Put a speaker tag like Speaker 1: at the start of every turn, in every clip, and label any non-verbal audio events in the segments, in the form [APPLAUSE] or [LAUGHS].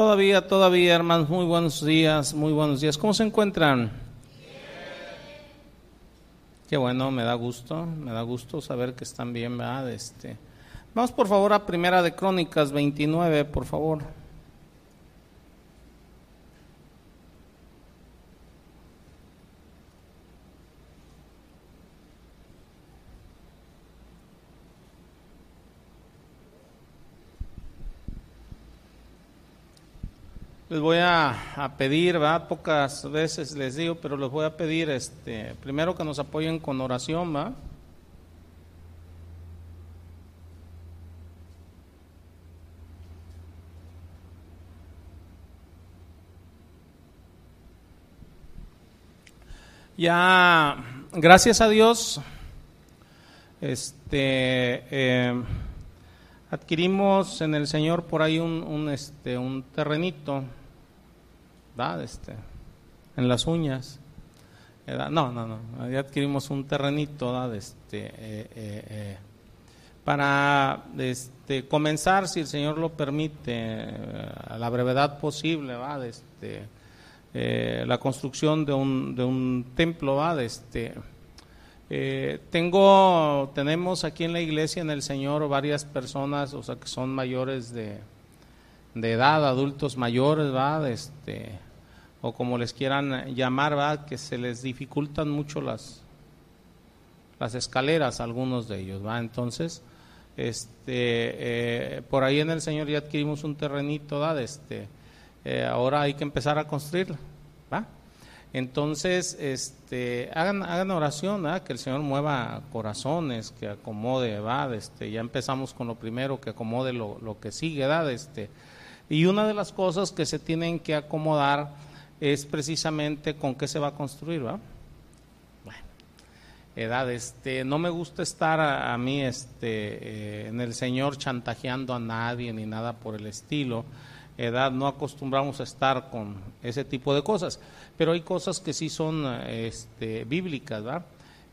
Speaker 1: Todavía, todavía, hermanos, muy buenos días, muy buenos días. ¿Cómo se encuentran? Qué bueno, me da gusto, me da gusto saber que están bien, ¿verdad? Este, vamos por favor a Primera de Crónicas 29, por favor. Les voy a, pedir, ¿va? Pocas veces les digo, pero les voy a pedir, este, primero que nos apoyen con oración, ¿va? Ya, gracias a Dios, este, eh, adquirimos en el Señor por ahí un, un, este, un terrenito este, en las uñas. No, no, no, ya adquirimos un terrenito este, eh, eh, eh, para este, comenzar, si el Señor lo permite, a la brevedad posible, ¿va? Este, la construcción de un, de un templo, ¿va? Este, tengo, tenemos aquí en la iglesia, en el Señor, varias personas, o sea, que son mayores de, de edad, adultos mayores, ¿va? Este, o como les quieran llamar, ¿va? que se les dificultan mucho las, las escaleras, algunos de ellos. ¿va? Entonces, este, eh, por ahí en el Señor ya adquirimos un terrenito, ¿va? Este, eh, ahora hay que empezar a construirlo. ¿va? Entonces, este, hagan, hagan oración, ¿va? que el Señor mueva corazones, que acomode, ¿va? Este, ya empezamos con lo primero, que acomode lo, lo que sigue, ¿va? Este, y una de las cosas que se tienen que acomodar es precisamente con qué se va a construir, ¿va? Bueno, edad, este, no me gusta estar a, mí este, eh, en el Señor chantajeando a nadie ni nada por el estilo. Edad, no acostumbramos a estar con ese tipo de cosas, pero hay cosas que sí son este, bíblicas, ¿va?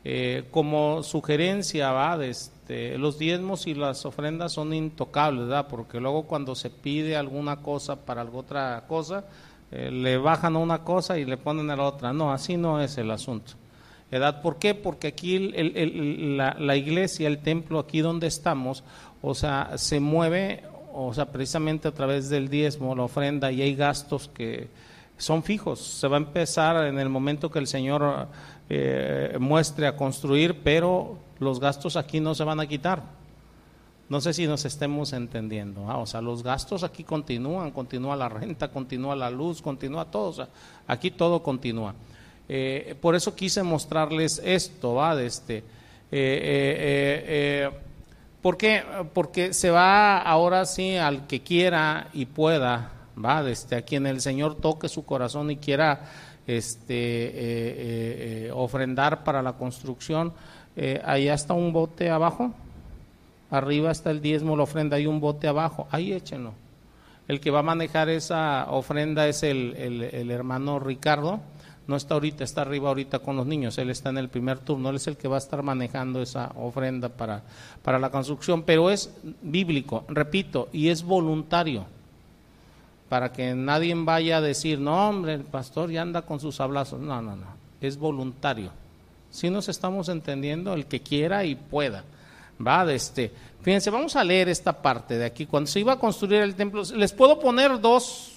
Speaker 1: Eh, como sugerencia, ¿va? Este, los diezmos y las ofrendas son intocables, ¿verdad? Porque luego cuando se pide alguna cosa para alguna otra cosa, eh, le bajan a una cosa y le ponen a la otra. No, así no es el asunto. ¿Edad? ¿Por qué? Porque aquí la, iglesia, el templo, aquí donde estamos, o sea, se mueve, o sea, precisamente a través del diezmo, la ofrenda, y hay gastos que son fijos. Se va a empezar en el momento que el Señor eh, muestre a construir, pero los gastos aquí no se van a quitar. No sé si nos estemos entendiendo. ¿ah? O sea, los gastos aquí continúan, continúa la renta, continúa la luz, continúa todo. O sea, aquí todo continúa. Eh, por eso quise mostrarles esto, ¿va? De este, eh, eh, ¿Por qué? Porque se va ahora sí al que quiera y pueda, ¿va? Desde a quien el Señor toque su corazón y quiera este, ofrendar para la construcción. ahí está un bote abajo. Arriba está el diezmo, la ofrenda, hay un bote abajo, ahí échenlo. El que va a manejar esa ofrenda es el, el, hermano Ricardo, no está ahorita, está arriba ahorita con los niños, él está en el primer turno, él es el que va a estar manejando esa ofrenda para, para la construcción, pero es bíblico, repito, y es voluntario, para que nadie vaya a decir, no hombre, el pastor ya anda con sus hablazos, no, no, no, es voluntario. Si nos estamos entendiendo, el que quiera y pueda. Va, de este. Fíjense, vamos a leer esta parte de aquí. Cuando se iba a construir el templo, les puedo poner dos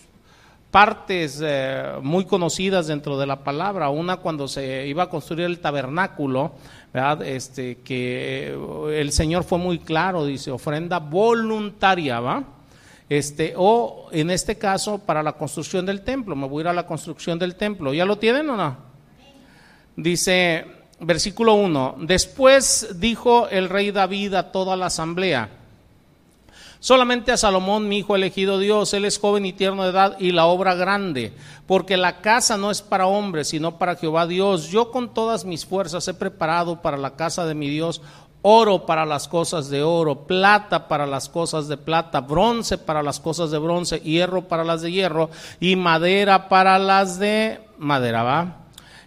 Speaker 1: partes eh, muy conocidas dentro de la palabra. Una cuando se iba a construir el tabernáculo, ¿verdad? Este, que el Señor fue muy claro, dice, ofrenda voluntaria, ¿va? Este, o en este caso para la construcción del templo, me voy a ir a la construcción del templo. ¿Ya lo tienen o no? Dice, versículo 1. Después dijo el rey David a toda la asamblea, solamente a Salomón, mi hijo elegido Dios, él es joven y tierno de edad y la obra grande, porque la casa no es para hombres, sino para Jehová Dios. Yo con todas mis fuerzas he preparado para la casa de mi Dios oro para las cosas de oro, plata para las cosas de plata, bronce para las cosas de bronce, hierro para las de hierro y madera para las de madera, ¿va?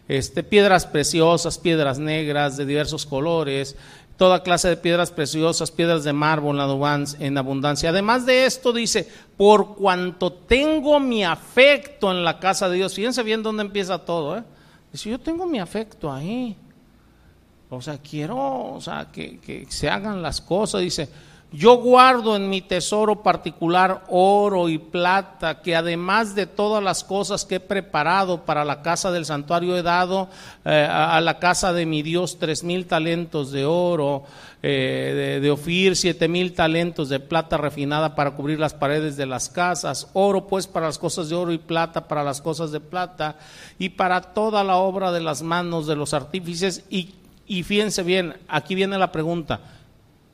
Speaker 1: Este, piedras preciosas, piedras negras de diversos colores, toda clase de piedras preciosas, piedras de mármol en abundancia. Además de esto dice, por cuanto tengo mi afecto en la casa de Dios, fíjense bien dónde empieza todo, ¿eh? Dice, yo tengo mi afecto ahí. O sea, quiero, o sea, que, que se hagan las cosas, dice, yo guardo en mi tesoro particular oro y plata, que además de todas las cosas que he preparado para la casa del santuario, he dado eh, a la casa de mi Dios tres mil talentos de oro, eh, de, de, Ofir siete mil talentos de plata refinada para cubrir las paredes de las casas, oro pues para las cosas de oro y plata para las cosas de plata, y para toda la obra de las manos de los artífices. Y, y fíjense bien, aquí viene la pregunta.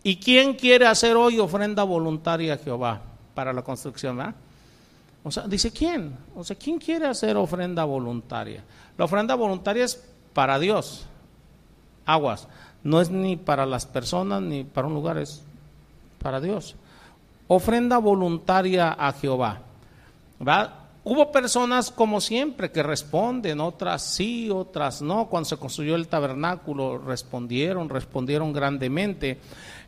Speaker 1: ¿Y quién quiere hacer hoy ofrenda voluntaria a Jehová para la construcción? O sea, dice quién. O sea, ¿quién quiere hacer ofrenda voluntaria? La ofrenda voluntaria es para Dios. Aguas. No es ni para las personas ni para un lugar, es para Dios. Ofrenda voluntaria a Jehová. Hubo personas como siempre que responden, otras sí, otras no. Cuando se construyó el tabernáculo respondieron, respondieron grandemente.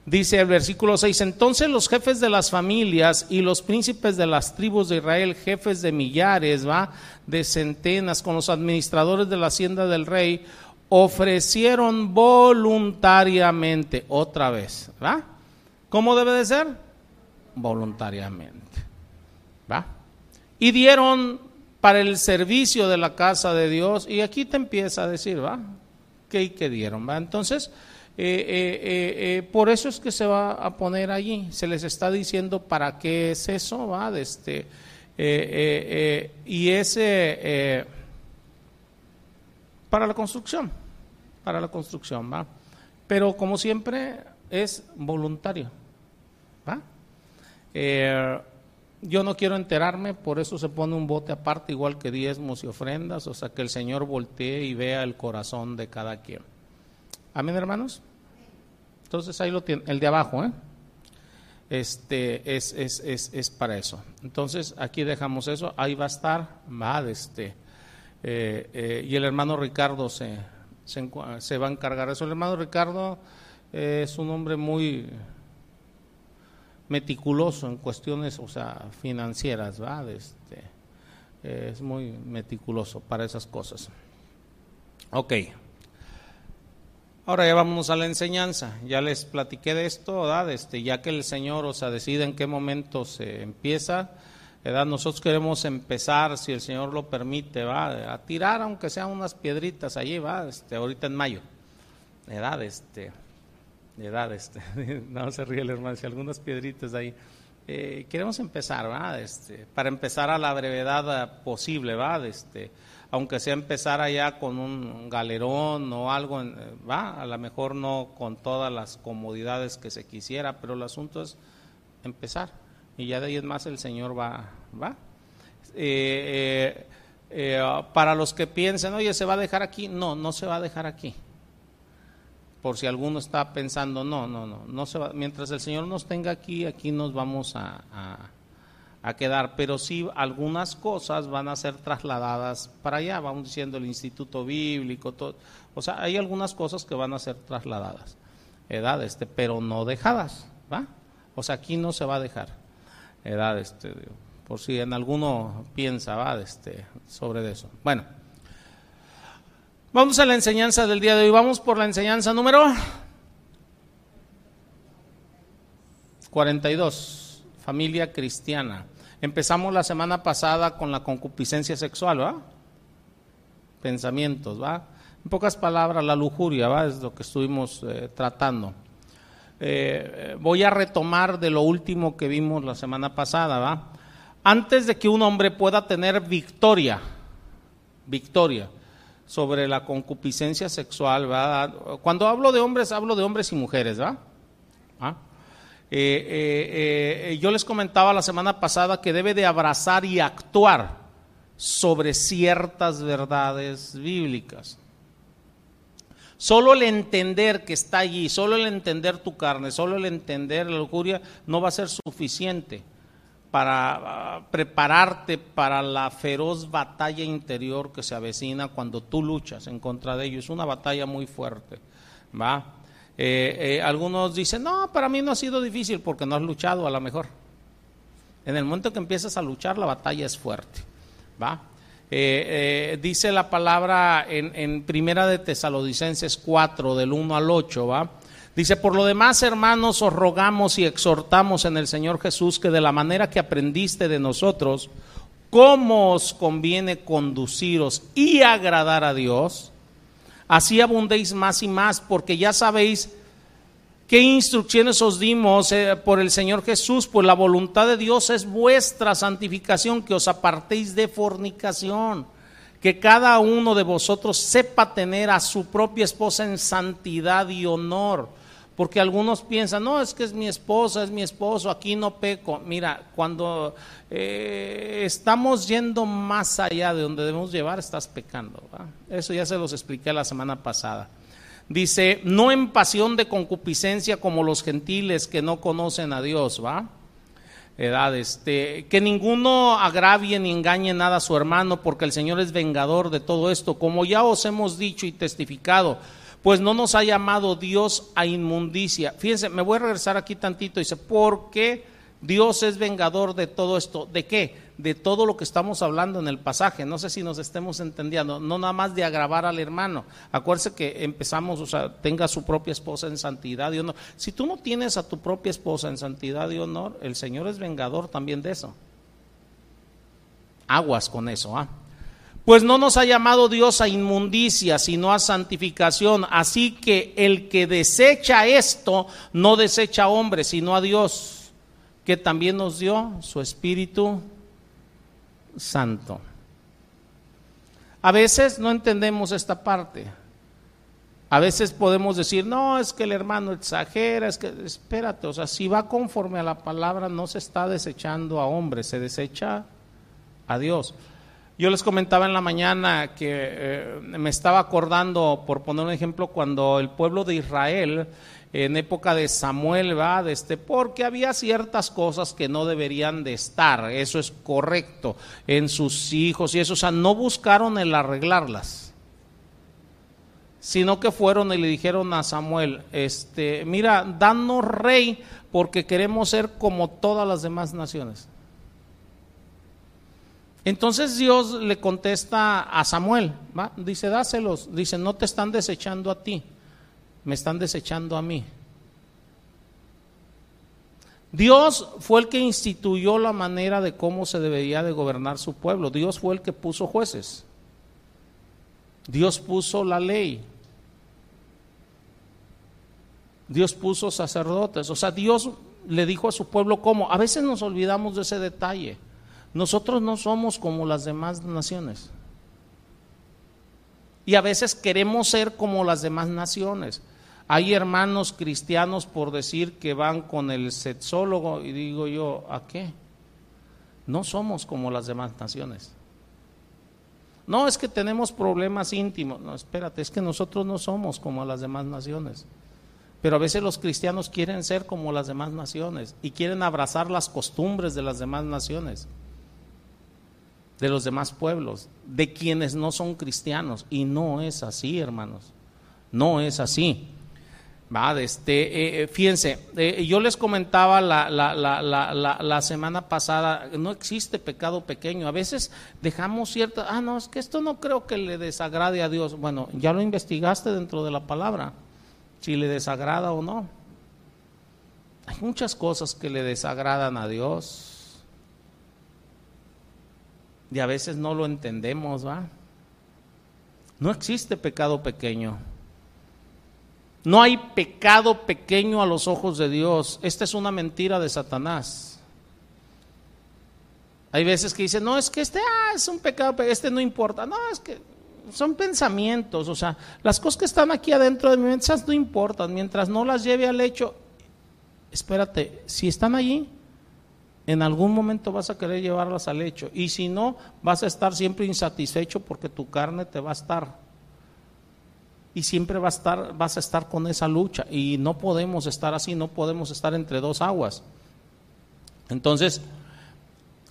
Speaker 1: Dice el versículo 6, entonces los jefes de las familias y los príncipes de las tribus de Israel, jefes de millares, va, de centenas, con los administradores de la hacienda del rey, ofrecieron voluntariamente, otra vez, ¿va? ¿Cómo debe de ser? Voluntariamente, ¿va? Y dieron para el servicio de la casa de Dios, y aquí te empieza a decir, ¿va? ¿Qué qué dieron, va? Entonces, eh, eh, eh, por eso es que se va a poner allí. Se les está diciendo para qué es eso, ¿va? Este, y ese para la construcción, para la construcción, ¿va? Pero como siempre es voluntario, ¿va? yo no quiero enterarme, por eso se pone un bote aparte, igual que diezmos y ofrendas, o sea, que el Señor voltee y vea el corazón de cada quien. Amén, hermanos. Entonces ahí lo tiene, el de abajo, ¿eh? Este es, es, es, es, para eso. Entonces aquí dejamos eso, ahí va a estar, va, este, eh, eh, y el hermano Ricardo se, se, va a encargar de eso. El hermano Ricardo es un hombre muy meticuloso en cuestiones, o sea, financieras, ¿va? Este, es muy meticuloso para esas cosas. Ok. Ahora ya vamos a la enseñanza. Ya les platiqué de esto, ¿verdad? Este, ya que el Señor, o sea, decide en qué momento se empieza, ¿verdad? Nosotros queremos empezar, si el Señor lo permite, ¿va? A tirar, aunque sean unas piedritas allí, ¿va? Este, ahorita en mayo, ¿verdad? Este, edad, este, [LAUGHS] no se ríe el hermano, si algunas piedritas ahí. Eh, queremos empezar, ¿va? Este, para empezar a la brevedad eh, posible, ¿va? Este, aunque sea empezar allá con un galerón o algo, va, a lo mejor no con todas las comodidades que se quisiera, pero el asunto es empezar y ya de ahí es más el Señor va, va. Eh, eh, eh, para los que piensen, oye, ¿se va a dejar aquí? No, no se va a dejar aquí. Por si alguno está pensando, no, no, no, no se va. Mientras el Señor nos tenga aquí, aquí nos vamos a quedar, pero sí algunas cosas van a ser trasladadas para allá, vamos diciendo el instituto bíblico, todo, o sea, hay algunas cosas que van a ser trasladadas, edad, este, pero no dejadas, ¿va? O sea, aquí no se va a dejar, edad, este, por si en alguno piensa, ¿va? Este, sobre eso. Bueno, vamos a la enseñanza del día de hoy, vamos por la enseñanza número 42, familia cristiana. Empezamos la semana pasada con la concupiscencia sexual, ¿va? Pensamientos, ¿va? En pocas palabras, la lujuria, ¿va? Es lo que estuvimos eh, tratando. Eh, voy a retomar de lo último que vimos la semana pasada, ¿va? Antes de que un hombre pueda tener victoria, victoria sobre la concupiscencia sexual, ¿va? Cuando hablo de hombres, hablo de hombres y mujeres, ¿va? ¿Ah? Eh, eh, eh, yo les comentaba la semana pasada que debe de abrazar y actuar sobre ciertas verdades bíblicas. Solo el entender que está allí, solo el entender tu carne, solo el entender la lujuria no va a ser suficiente para ah, prepararte para la feroz batalla interior que se avecina cuando tú luchas en contra de ellos. Es una batalla muy fuerte, ¿va? Eh, eh, algunos dicen, no, para mí no ha sido difícil porque no has luchado a lo mejor. En el momento que empiezas a luchar, la batalla es fuerte. ¿va? Eh, dice la palabra en, Primera de Tesalonicenses 4, del 1 al 8, ¿va? Dice, por lo demás, hermanos, os rogamos y exhortamos en el Señor Jesús que de la manera que aprendiste de nosotros, cómo os conviene conduciros y agradar a Dios, así abundéis más y más, porque ya sabéis qué instrucciones os dimos eh, por el Señor Jesús, pues la voluntad de Dios es vuestra santificación, que os apartéis de fornicación que cada uno de vosotros sepa tener a su propia esposa en santidad y honor porque algunos piensan, no, es que es mi esposa, es mi esposo, aquí no peco. Mira, cuando eh, estamos yendo más allá de donde debemos llevar, estás pecando. Eso ya se los expliqué la semana pasada. Dice, no en pasión de concupiscencia como los gentiles que no conocen a Dios, ¿va? Edad, este, que ninguno agravie ni engañe nada a su hermano, porque el Señor es vengador de todo esto, como ya os hemos dicho y testificado pues no nos ha llamado Dios a inmundicia. Fíjense, me voy a regresar aquí tantito. Dice, porque Dios es vengador de todo esto. ¿De qué? De todo lo que estamos hablando en el pasaje. No sé si nos estemos entendiendo. No nada más de agravar al hermano. Acuérdense que empezamos, o sea, tenga su propia esposa en santidad y honor. Si tú no tienes a tu propia esposa en santidad y honor, el Señor es vengador también de eso. Aguas con eso, ¿ah? Pues no nos ha llamado Dios a inmundicia, sino a santificación. Así que el que desecha esto, no desecha a hombre, sino a Dios, que también nos dio su Espíritu Santo. A veces no entendemos esta parte. A veces podemos decir, no, es que el hermano exagera, es que, espérate, o sea, si va conforme a la palabra, no se está desechando a hombre, se desecha a Dios. Yo les comentaba en la mañana que eh, me estaba acordando, por poner un ejemplo, cuando el pueblo de Israel, en época de Samuel, va, de este, porque había ciertas cosas que no deberían de estar, eso es correcto, en sus hijos y eso, o sea, no buscaron el arreglarlas, sino que fueron y le dijeron a Samuel, este, mira, danos rey porque queremos ser como todas las demás naciones. Entonces Dios le contesta a Samuel, dice, dáselos, dice, no te están desechando a ti, me están desechando a mí. Dios fue el que instituyó la manera de cómo se debería de gobernar su pueblo. Dios fue el que puso jueces. Dios puso la ley. Dios puso sacerdotes. O sea, Dios le dijo a su pueblo cómo. A veces nos olvidamos de ese detalle. Nosotros no somos como las demás naciones. Y a veces queremos ser como las demás naciones. Hay hermanos cristianos por decir que van con el sexólogo y digo yo, ¿a qué? No somos como las demás naciones. No, es que tenemos problemas íntimos. No, espérate, es que nosotros no somos como las demás naciones. Pero a veces los cristianos quieren ser como las demás naciones y quieren abrazar las costumbres de las demás naciones de los demás pueblos, de quienes no son cristianos. Y no es así, hermanos. No es así. Va, este, eh, eh, fíjense, eh, yo les comentaba la, la, la, la, semana pasada, no existe pecado pequeño. A veces dejamos cierta, ah, no, es que esto no creo que le desagrade a Dios. Bueno, ya lo investigaste dentro de la palabra, si le desagrada o no. Hay muchas cosas que le desagradan a Dios y a veces no lo entendemos, ¿va? No existe pecado pequeño. No hay pecado pequeño a los ojos de Dios. Esta es una mentira de Satanás. Hay veces que dicen, no, es que este ah, es un pecado, este no importa. No, es que son pensamientos, o sea, las cosas que están aquí adentro de mi mente, esas no importan, mientras no las lleve al hecho. Espérate, si están allí, en algún momento vas a querer llevarlas al hecho. Y si no, vas a estar siempre insatisfecho porque tu carne te va a estar. Y siempre va a estar, vas a estar con esa lucha. Y no podemos estar así, no podemos estar entre dos aguas. Entonces,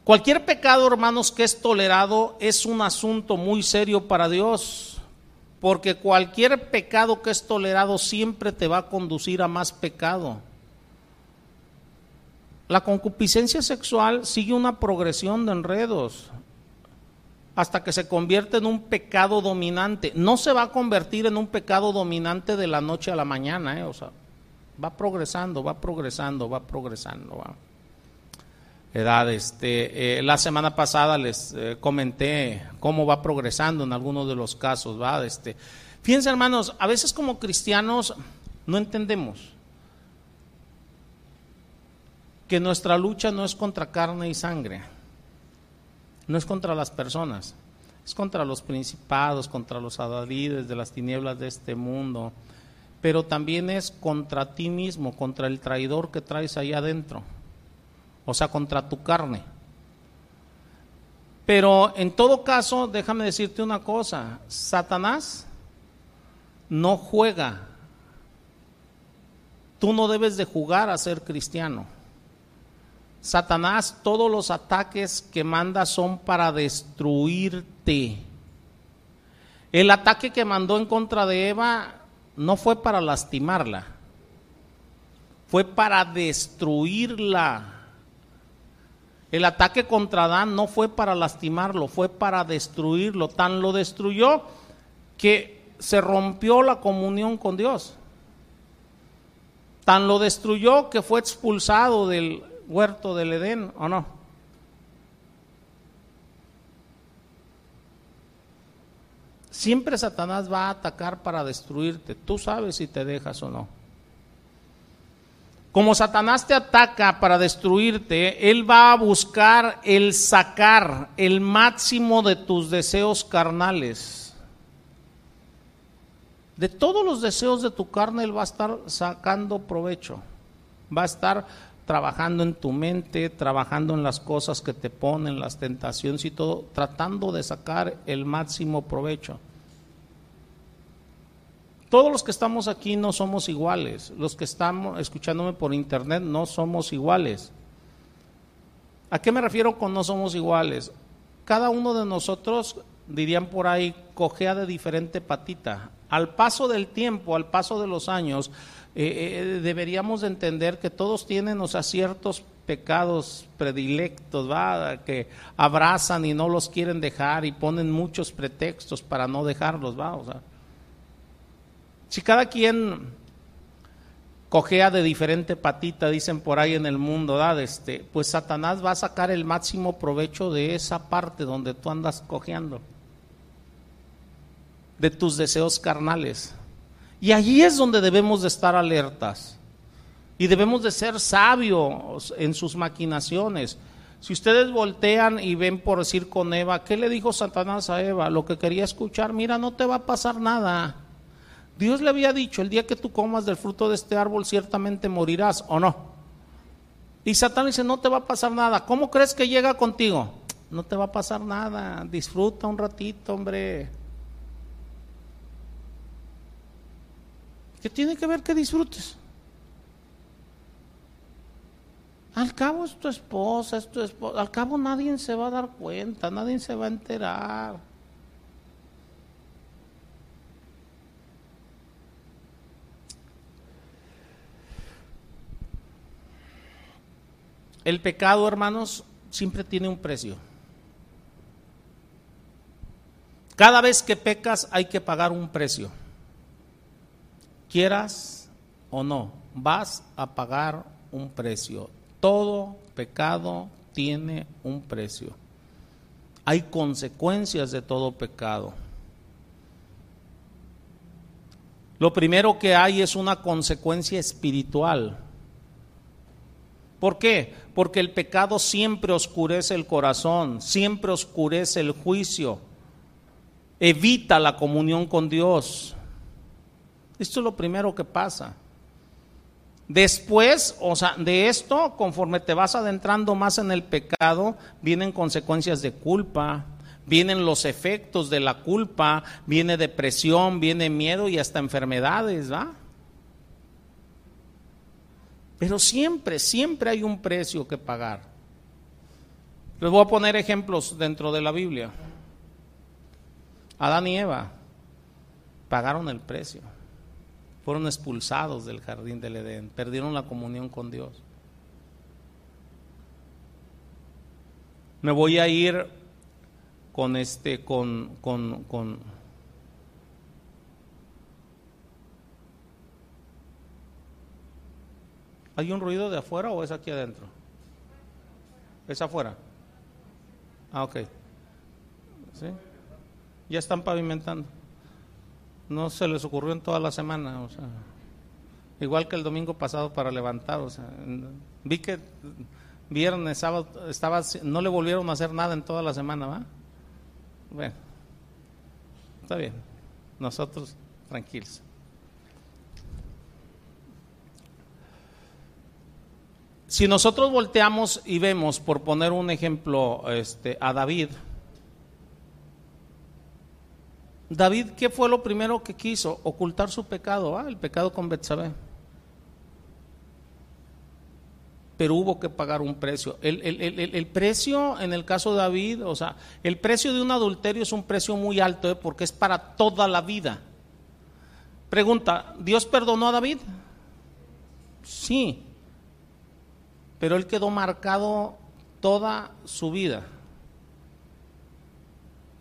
Speaker 1: cualquier pecado, hermanos, que es tolerado es un asunto muy serio para Dios. porque cualquier pecado que es tolerado siempre te va a conducir a más pecado. La concupiscencia sexual sigue una progresión de enredos hasta que se convierte en un pecado dominante. No se va a convertir en un pecado dominante de la noche a la mañana, ¿eh? o sea, va progresando, va progresando, va progresando. ¿va? Edad, este, eh, la semana pasada les eh, comenté cómo va progresando en algunos de los casos, ¿va? Este, fíjense hermanos, a veces como cristianos no entendemos que nuestra lucha no es contra carne y sangre no es contra las personas, es contra los principados, contra los adalides de las tinieblas de este mundo, pero también es contra ti mismo, contra el traidor que traes ahí adentro, o sea, contra tu carne. Pero en todo caso, déjame decirte una cosa, Satanás no juega. Tú no debes de jugar a ser cristiano. Satanás, todos los ataques que manda son para destruirte. El ataque que mandó en contra de Eva no fue para lastimarla, fue para destruirla. El ataque contra Adán no fue para lastimarlo, fue para destruirlo. Tan lo destruyó que se rompió la comunión con Dios. Tan lo destruyó que fue expulsado del huerto del Edén o no? Siempre Satanás va a atacar para destruirte. Tú sabes si te dejas o no. Como Satanás te ataca para destruirte, Él va a buscar el sacar el máximo de tus deseos carnales. De todos los deseos de tu carne, Él va a estar sacando provecho. Va a estar trabajando en tu mente, trabajando en las cosas que te ponen, las tentaciones y todo, tratando de sacar el máximo provecho. Todos los que estamos aquí no somos iguales, los que estamos escuchándome por internet no somos iguales. ¿A qué me refiero con no somos iguales? Cada uno de nosotros, dirían por ahí, cojea de diferente patita. Al paso del tiempo, al paso de los años, eh, eh, deberíamos de entender que todos tienen, o sea, ciertos pecados predilectos, ¿va? que abrazan y no los quieren dejar y ponen muchos pretextos para no dejarlos, ¿va? O sea, si cada quien cojea de diferente patita, dicen por ahí en el mundo, ¿verdad? Este, pues Satanás va a sacar el máximo provecho de esa parte donde tú andas cojeando, de tus deseos carnales. Y allí es donde debemos de estar alertas. Y debemos de ser sabios en sus maquinaciones. Si ustedes voltean y ven por decir con Eva, ¿qué le dijo Satanás a Eva? Lo que quería escuchar, mira, no te va a pasar nada. Dios le había dicho, el día que tú comas del fruto de este árbol ciertamente morirás, ¿o no? Y Satanás dice, no te va a pasar nada. ¿Cómo crees que llega contigo? No te va a pasar nada. Disfruta un ratito, hombre. ¿Qué tiene que ver que disfrutes? Al cabo es tu esposa, es tu esposa. Al cabo nadie se va a dar cuenta, nadie se va a enterar. El pecado, hermanos, siempre tiene un precio. Cada vez que pecas hay que pagar un precio quieras o no, vas a pagar un precio. Todo pecado tiene un precio. Hay consecuencias de todo pecado. Lo primero que hay es una consecuencia espiritual. ¿Por qué? Porque el pecado siempre oscurece el corazón, siempre oscurece el juicio, evita la comunión con Dios. Esto es lo primero que pasa. Después, o sea, de esto, conforme te vas adentrando más en el pecado, vienen consecuencias de culpa, vienen los efectos de la culpa, viene depresión, viene miedo y hasta enfermedades, ¿va? Pero siempre, siempre hay un precio que pagar. Les voy a poner ejemplos dentro de la Biblia. Adán y Eva. pagaron el precio. Fueron expulsados del jardín del Edén, perdieron la comunión con Dios. Me voy a ir con este, con, con, con ¿Hay un ruido de afuera o es aquí adentro? ¿Es afuera? Ah, ok. ¿Sí? Ya están pavimentando. No se les ocurrió en toda la semana, o sea, igual que el domingo pasado para levantar, o sea, vi que viernes, sábado, estaba, no le volvieron a hacer nada en toda la semana, ¿va? Bueno, está bien, nosotros tranquilos. Si nosotros volteamos y vemos, por poner un ejemplo, este, a David, David, ¿qué fue lo primero que quiso? Ocultar su pecado, el pecado con Betsabé. Pero hubo que pagar un precio. El, el, precio en el caso de David, o sea, el precio de un adulterio es un precio muy alto ¿eh? porque es para toda la vida. Pregunta, ¿Dios perdonó a David? Sí, pero él quedó marcado toda su vida.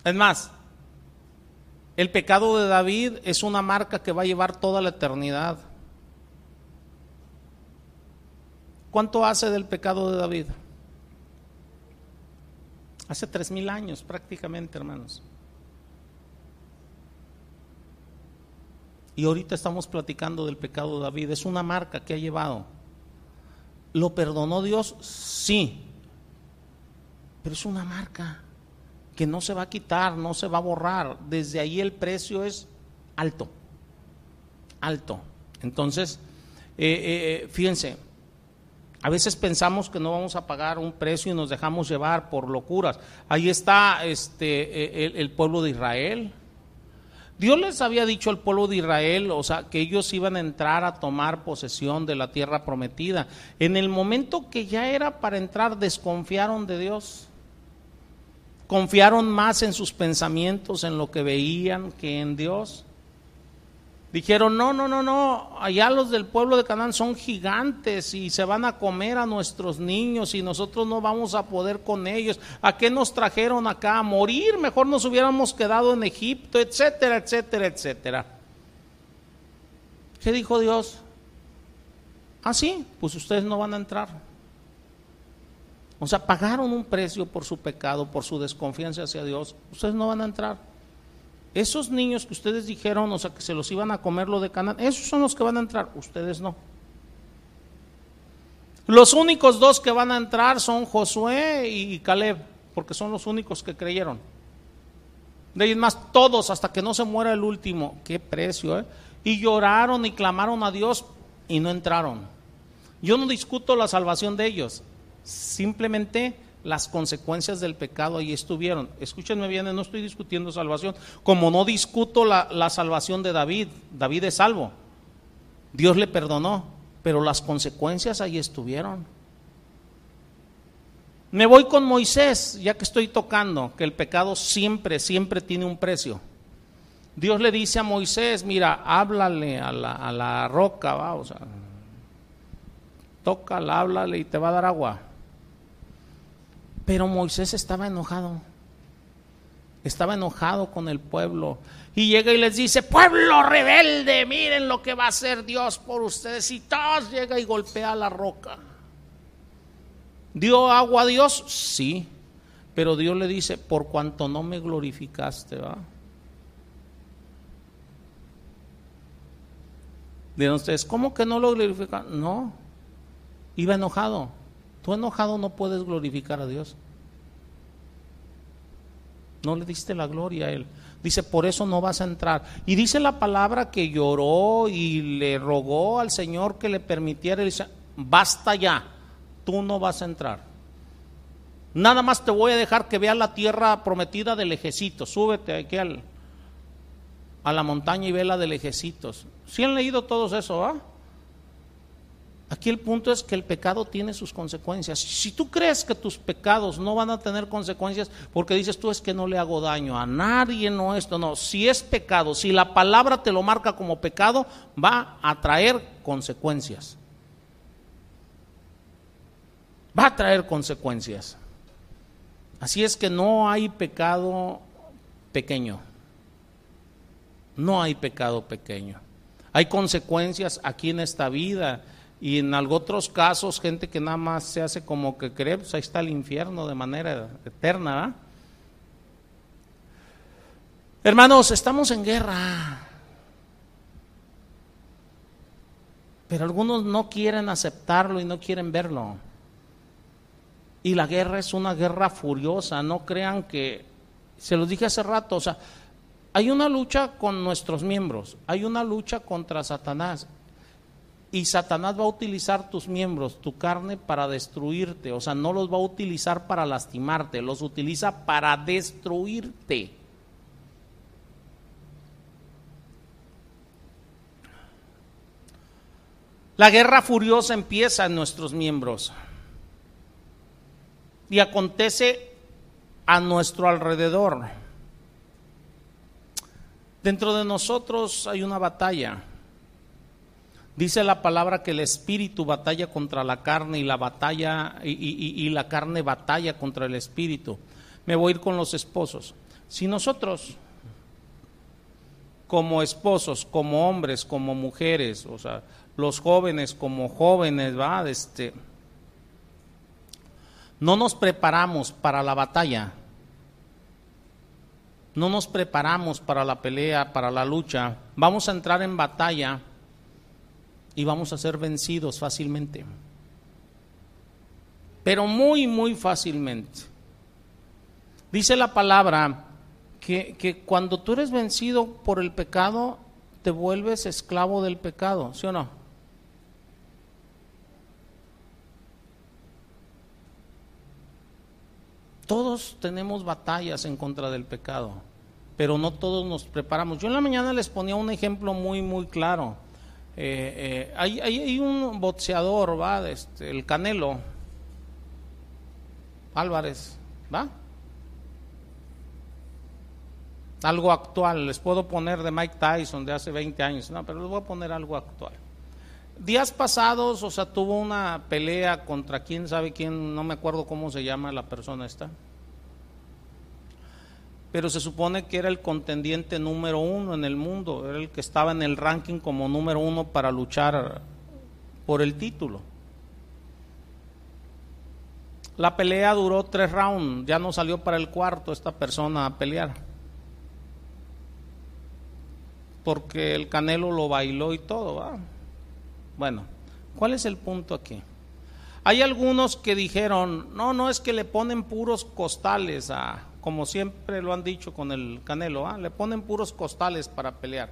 Speaker 1: Es más, el pecado de David es una marca que va a llevar toda la eternidad. ¿Cuánto hace del pecado de David? Hace tres mil años prácticamente, hermanos. Y ahorita estamos platicando del pecado de David. Es una marca que ha llevado. ¿Lo perdonó Dios? Sí. Pero es una marca que no se va a quitar, no se va a borrar. Desde ahí el precio es alto, alto. Entonces, eh, eh, eh, fíjense, a veces pensamos que no vamos a pagar un precio y nos dejamos llevar por locuras. Ahí está este, el, el pueblo de Israel. Dios les había dicho al pueblo de Israel, o sea, que ellos iban a entrar a tomar posesión de la tierra prometida. En el momento que ya era para entrar, desconfiaron de Dios confiaron más en sus pensamientos, en lo que veían, que en Dios. Dijeron, no, no, no, no, allá los del pueblo de Canaán son gigantes y se van a comer a nuestros niños y nosotros no vamos a poder con ellos. ¿A qué nos trajeron acá? A morir, mejor nos hubiéramos quedado en Egipto, etcétera, etcétera, etcétera. ¿Qué dijo Dios? Ah, sí, pues ustedes no van a entrar. O sea, pagaron un precio por su pecado, por su desconfianza hacia Dios. Ustedes no van a entrar. Esos niños que ustedes dijeron, o sea, que se los iban a comer lo de Canaán, esos son los que van a entrar. Ustedes no. Los únicos dos que van a entrar son Josué y Caleb, porque son los únicos que creyeron. De ahí más, todos, hasta que no se muera el último. Qué precio, ¿eh? Y lloraron y clamaron a Dios y no entraron. Yo no discuto la salvación de ellos. Simplemente las consecuencias del pecado ahí estuvieron. Escúchenme bien, no estoy discutiendo salvación. Como no discuto la, salvación de David, David es salvo. Dios le perdonó, pero las consecuencias ahí estuvieron. Me voy con Moisés, ya que estoy tocando, que el pecado siempre, siempre tiene un precio. Dios le dice a Moisés, mira, háblale a la, roca, va, o sea, háblale y te va a dar agua. Pero Moisés estaba enojado. Estaba enojado con el pueblo. Y llega y les dice, pueblo rebelde, miren lo que va a hacer Dios por ustedes. Y todos llega y golpea la roca. ¿Dio agua a Dios? Sí. Pero Dios le dice, por cuanto no me glorificaste, ¿va? Dirán ustedes, ¿cómo que no lo glorificaste? No, iba enojado. Tú enojado no puedes glorificar a Dios. No le diste la gloria a Él. Dice, por eso no vas a entrar. Y dice la palabra que lloró y le rogó al Señor que le permitiera. Dice, basta ya, tú no vas a entrar. Nada más te voy a dejar que veas la tierra prometida del ejército. Súbete aquí a la montaña y ve la del ejército. ¿Sí han leído todos eso? Aquí el punto es que el pecado tiene sus consecuencias. Si tú crees que tus pecados no van a tener consecuencias, porque dices tú es que no le hago daño a nadie, no esto, no. Si es pecado, si la palabra te lo marca como pecado, va a traer consecuencias. Va a traer consecuencias. Así es que no hay pecado pequeño. No hay pecado pequeño. Hay consecuencias aquí en esta vida y en otros casos, gente que nada más se hace como que cree, pues ahí está el infierno de manera eterna. Hermanos, estamos en guerra. Pero algunos no quieren aceptarlo y no quieren verlo. Y la guerra es una guerra furiosa, no crean que, se los dije hace rato, o sea, hay una lucha con nuestros miembros, hay una lucha contra Satanás, y Satanás va a utilizar tus miembros, tu carne, para destruirte. O sea, no los va a utilizar para lastimarte, los utiliza para destruirte. La guerra furiosa empieza en nuestros miembros y acontece a nuestro alrededor. Dentro de nosotros hay una batalla. Dice la palabra que el espíritu batalla contra la carne y la batalla y, la carne batalla contra el espíritu. Me voy a ir con los esposos. Si nosotros como esposos, como hombres, como mujeres, o sea, los jóvenes como jóvenes, va, este no nos preparamos para la batalla. No nos preparamos para la pelea, para la lucha. Vamos a entrar en batalla y vamos a ser vencidos fácilmente. Pero muy, muy fácilmente. Dice la palabra que, que, cuando tú eres vencido por el pecado, te vuelves esclavo del pecado, ¿sí o no? Todos tenemos batallas en contra del pecado, pero no todos nos preparamos. Yo en la mañana les ponía un ejemplo muy, muy claro. Eh, eh, hay, un boxeador, ¿va? Este, el Canelo Álvarez, ¿va? Algo actual, les puedo poner de Mike Tyson de hace 20 años, no, pero les voy a poner algo actual. Días pasados, o sea, tuvo una pelea contra quién sabe quién, no me acuerdo cómo se llama la persona esta pero se supone que era el contendiente número uno en el mundo, era el que estaba en el ranking como número uno para luchar por el título. La pelea duró tres rounds, ya no salió para el cuarto esta persona a pelear. Porque el Canelo lo bailó y todo. Bueno, ¿cuál es el punto aquí? Hay algunos que dijeron, no, no es que le ponen puros costales a, como siempre lo han dicho con el Canelo, ¿ah? le ponen puros costales para pelear.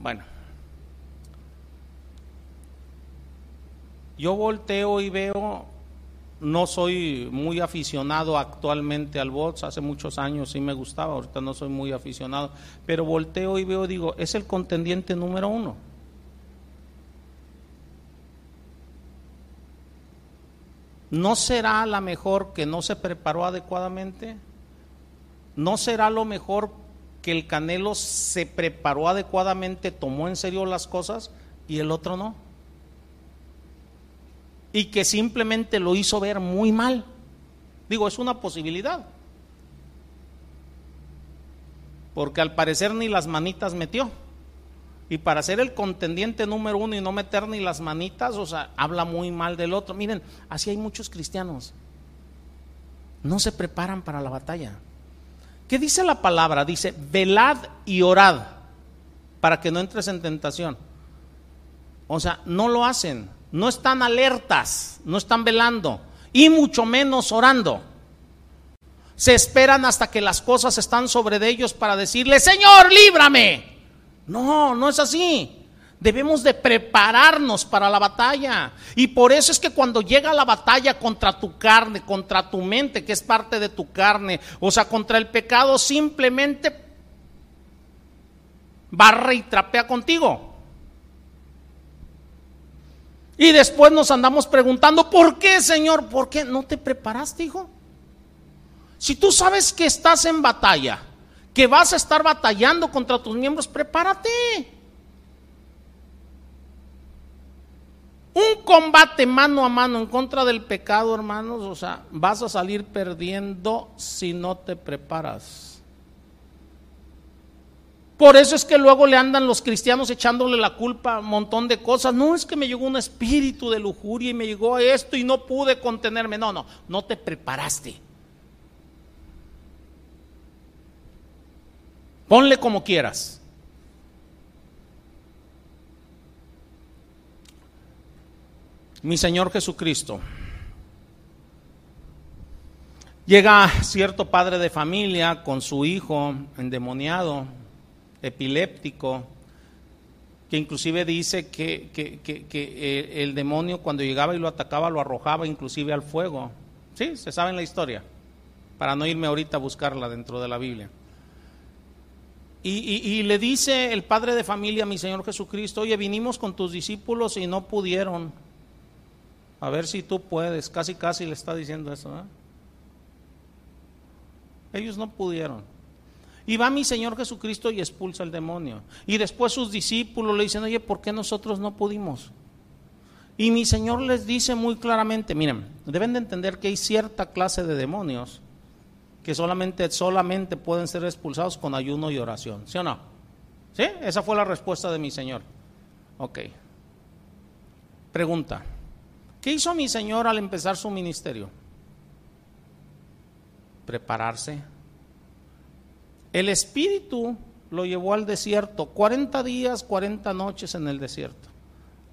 Speaker 1: Bueno, yo volteo y veo, no soy muy aficionado actualmente al box, hace muchos años sí me gustaba, ahorita no soy muy aficionado, pero volteo y veo, digo, es el contendiente número uno. ¿No será la mejor que no se preparó adecuadamente? ¿No será lo mejor que el Canelo se preparó adecuadamente, tomó en serio las cosas y el otro no? Y que simplemente lo hizo ver muy mal. Digo, es una posibilidad. Porque al parecer ni las manitas metió. Y para ser el contendiente número uno y no meter ni las manitas, o sea, habla muy mal del otro. Miren, así hay muchos cristianos. No se preparan para la batalla. ¿Qué dice la palabra? Dice, velad y orad para que no entres en tentación. O sea, no lo hacen, no están alertas, no están velando y mucho menos orando. Se esperan hasta que las cosas están sobre ellos para decirle, Señor, líbrame. No, no es así. Debemos de prepararnos para la batalla. Y por eso es que cuando llega la batalla contra tu carne, contra tu mente, que es parte de tu carne, o sea, contra el pecado, simplemente barre y trapea contigo. Y después nos andamos preguntando, ¿por qué, Señor? ¿Por qué no te preparaste, hijo? Si tú sabes que estás en batalla, que vas a estar batallando contra tus miembros, prepárate. Un combate mano a mano en contra del pecado, hermanos, o sea, vas a salir perdiendo si no te preparas. Por eso es que luego le andan los cristianos echándole la culpa a un montón de cosas. No es que me llegó un espíritu de lujuria y me llegó esto y no pude contenerme. No, no, no te preparaste. Ponle como quieras. Mi Señor Jesucristo. Llega cierto padre de familia con su hijo endemoniado, epiléptico, que inclusive dice que, que, el demonio cuando llegaba y lo atacaba lo arrojaba inclusive al fuego. Sí, se sabe en la historia, para no irme ahorita a buscarla dentro de la Biblia. Y, le dice el padre de familia a mi Señor Jesucristo, oye, vinimos con tus discípulos y no pudieron. A ver si tú puedes. Casi, casi le está diciendo eso. ¿eh? Ellos no pudieron. Y va mi Señor Jesucristo y expulsa al demonio. Y después sus discípulos le dicen, oye, ¿por qué nosotros no pudimos? Y mi Señor les dice muy claramente, miren, deben de entender que hay cierta clase de demonios que solamente, solamente pueden ser expulsados con ayuno y oración. ¿Sí o no? ¿Sí? Esa fue la respuesta de mi Señor. Ok. Pregunta. ¿Qué hizo mi Señor al empezar su ministerio? Prepararse. El Espíritu lo llevó al desierto, 40 días, 40 noches en el desierto.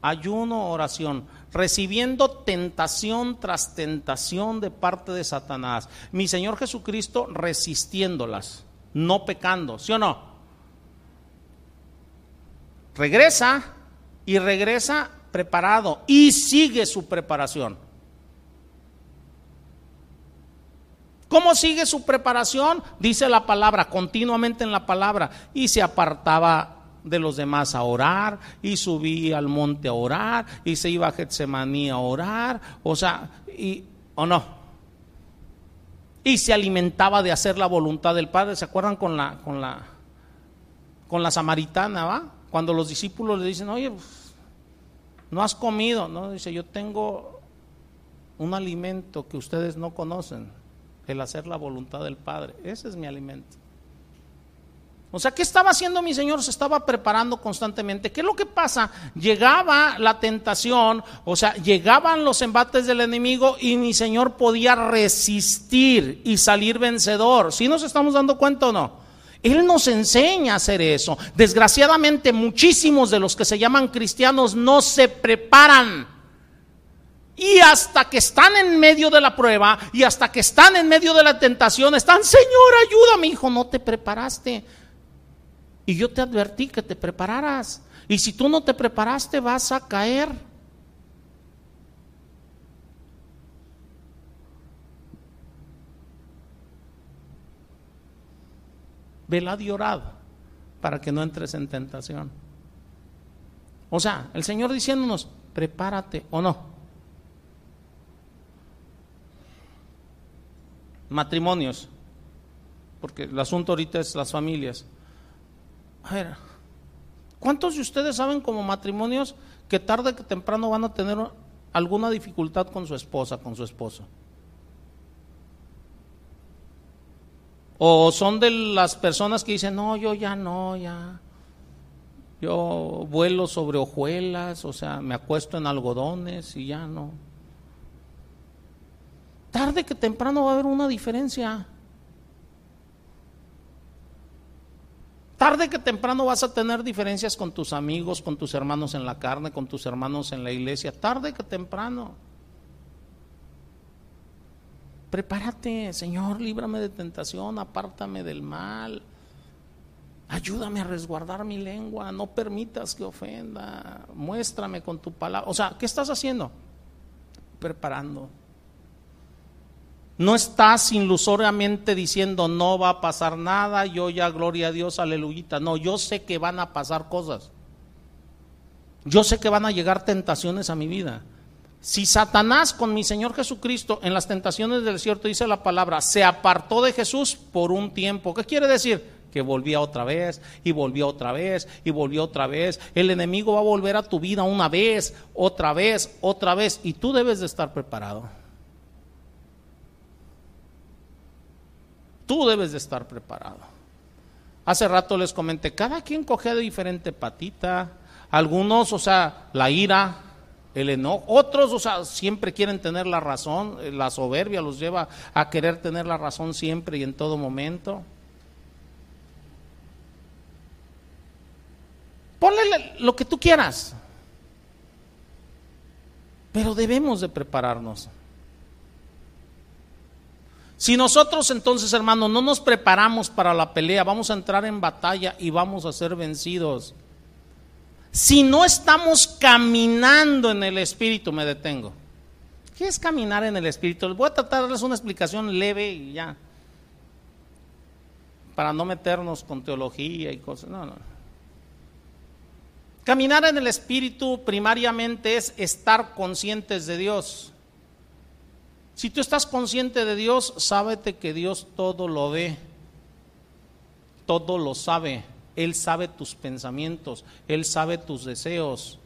Speaker 1: Ayuno, oración recibiendo tentación tras tentación de parte de Satanás. Mi Señor Jesucristo resistiéndolas, no pecando, ¿sí o no? Regresa y regresa preparado y sigue su preparación. ¿Cómo sigue su preparación? Dice la palabra, continuamente en la palabra, y se apartaba de los demás a orar y subía al monte a orar y se iba a Getsemaní a orar, o sea, y, o no. Y se alimentaba de hacer la voluntad del Padre. ¿Se acuerdan con la, con la, con la samaritana, va? Cuando los discípulos le dicen, oye, pues, no has comido, ¿no? Dice, yo tengo un alimento que ustedes no conocen, el hacer la voluntad del Padre. Ese es mi alimento. O sea, ¿qué estaba haciendo mi Señor? Se estaba preparando constantemente. ¿Qué es lo que pasa? Llegaba la tentación, o sea, llegaban los embates del enemigo y mi Señor podía resistir y salir vencedor. ¿Sí nos estamos dando cuenta o no? Él nos enseña a hacer eso. Desgraciadamente muchísimos de los que se llaman cristianos no se preparan. Y hasta que están en medio de la prueba y hasta que están en medio de la tentación, están, Señor, ayúdame, hijo, no te preparaste. Y yo te advertí que te prepararas. Y si tú no te preparaste, vas a caer. Velad y orad para que no entres en tentación. O sea, el Señor diciéndonos, prepárate o no. Matrimonios, porque el asunto ahorita es las familias. A ver, ¿cuántos de ustedes saben como matrimonios que tarde que temprano van a tener alguna dificultad con su esposa, con su esposo? O son de las personas que dicen, no, yo ya no, ya. Yo vuelo sobre hojuelas, o sea, me acuesto en algodones y ya no. Tarde que temprano va a haber una diferencia. Tarde que temprano vas a tener diferencias con tus amigos, con tus hermanos en la carne, con tus hermanos en la iglesia. Tarde que temprano. Prepárate, Señor, líbrame de tentación, apártame del mal. Ayúdame a resguardar mi lengua, no permitas que ofenda. Muéstrame con tu palabra. O sea, ¿qué estás haciendo? Preparando. No estás ilusoriamente diciendo no va a pasar nada, yo ya gloria a Dios, aleluya. No, yo sé que van a pasar cosas. Yo sé que van a llegar tentaciones a mi vida. Si Satanás con mi Señor Jesucristo en las tentaciones del desierto dice la palabra, se apartó de Jesús por un tiempo, ¿qué quiere decir? Que volvía otra vez y volvió otra vez y volvió otra vez. El enemigo va a volver a tu vida una vez, otra vez, otra vez y tú debes de estar preparado. Tú debes de estar preparado. Hace rato les comenté, cada quien coge de diferente patita. Algunos, o sea, la ira, el enojo. Otros, o sea, siempre quieren tener la razón. La soberbia los lleva a querer tener la razón siempre y en todo momento. Ponle lo que tú quieras. Pero debemos de prepararnos. Si nosotros entonces, hermanos, no nos preparamos para la pelea, vamos a entrar en batalla y vamos a ser vencidos. Si no estamos caminando en el Espíritu, me detengo. ¿Qué es caminar en el Espíritu? Voy a tratar de darles una explicación leve y ya. Para no meternos con teología y cosas. No, no. Caminar en el Espíritu primariamente es estar conscientes de Dios. Si tú estás consciente de Dios, sábete que Dios todo lo ve, todo lo sabe. Él sabe tus pensamientos, Él sabe tus deseos.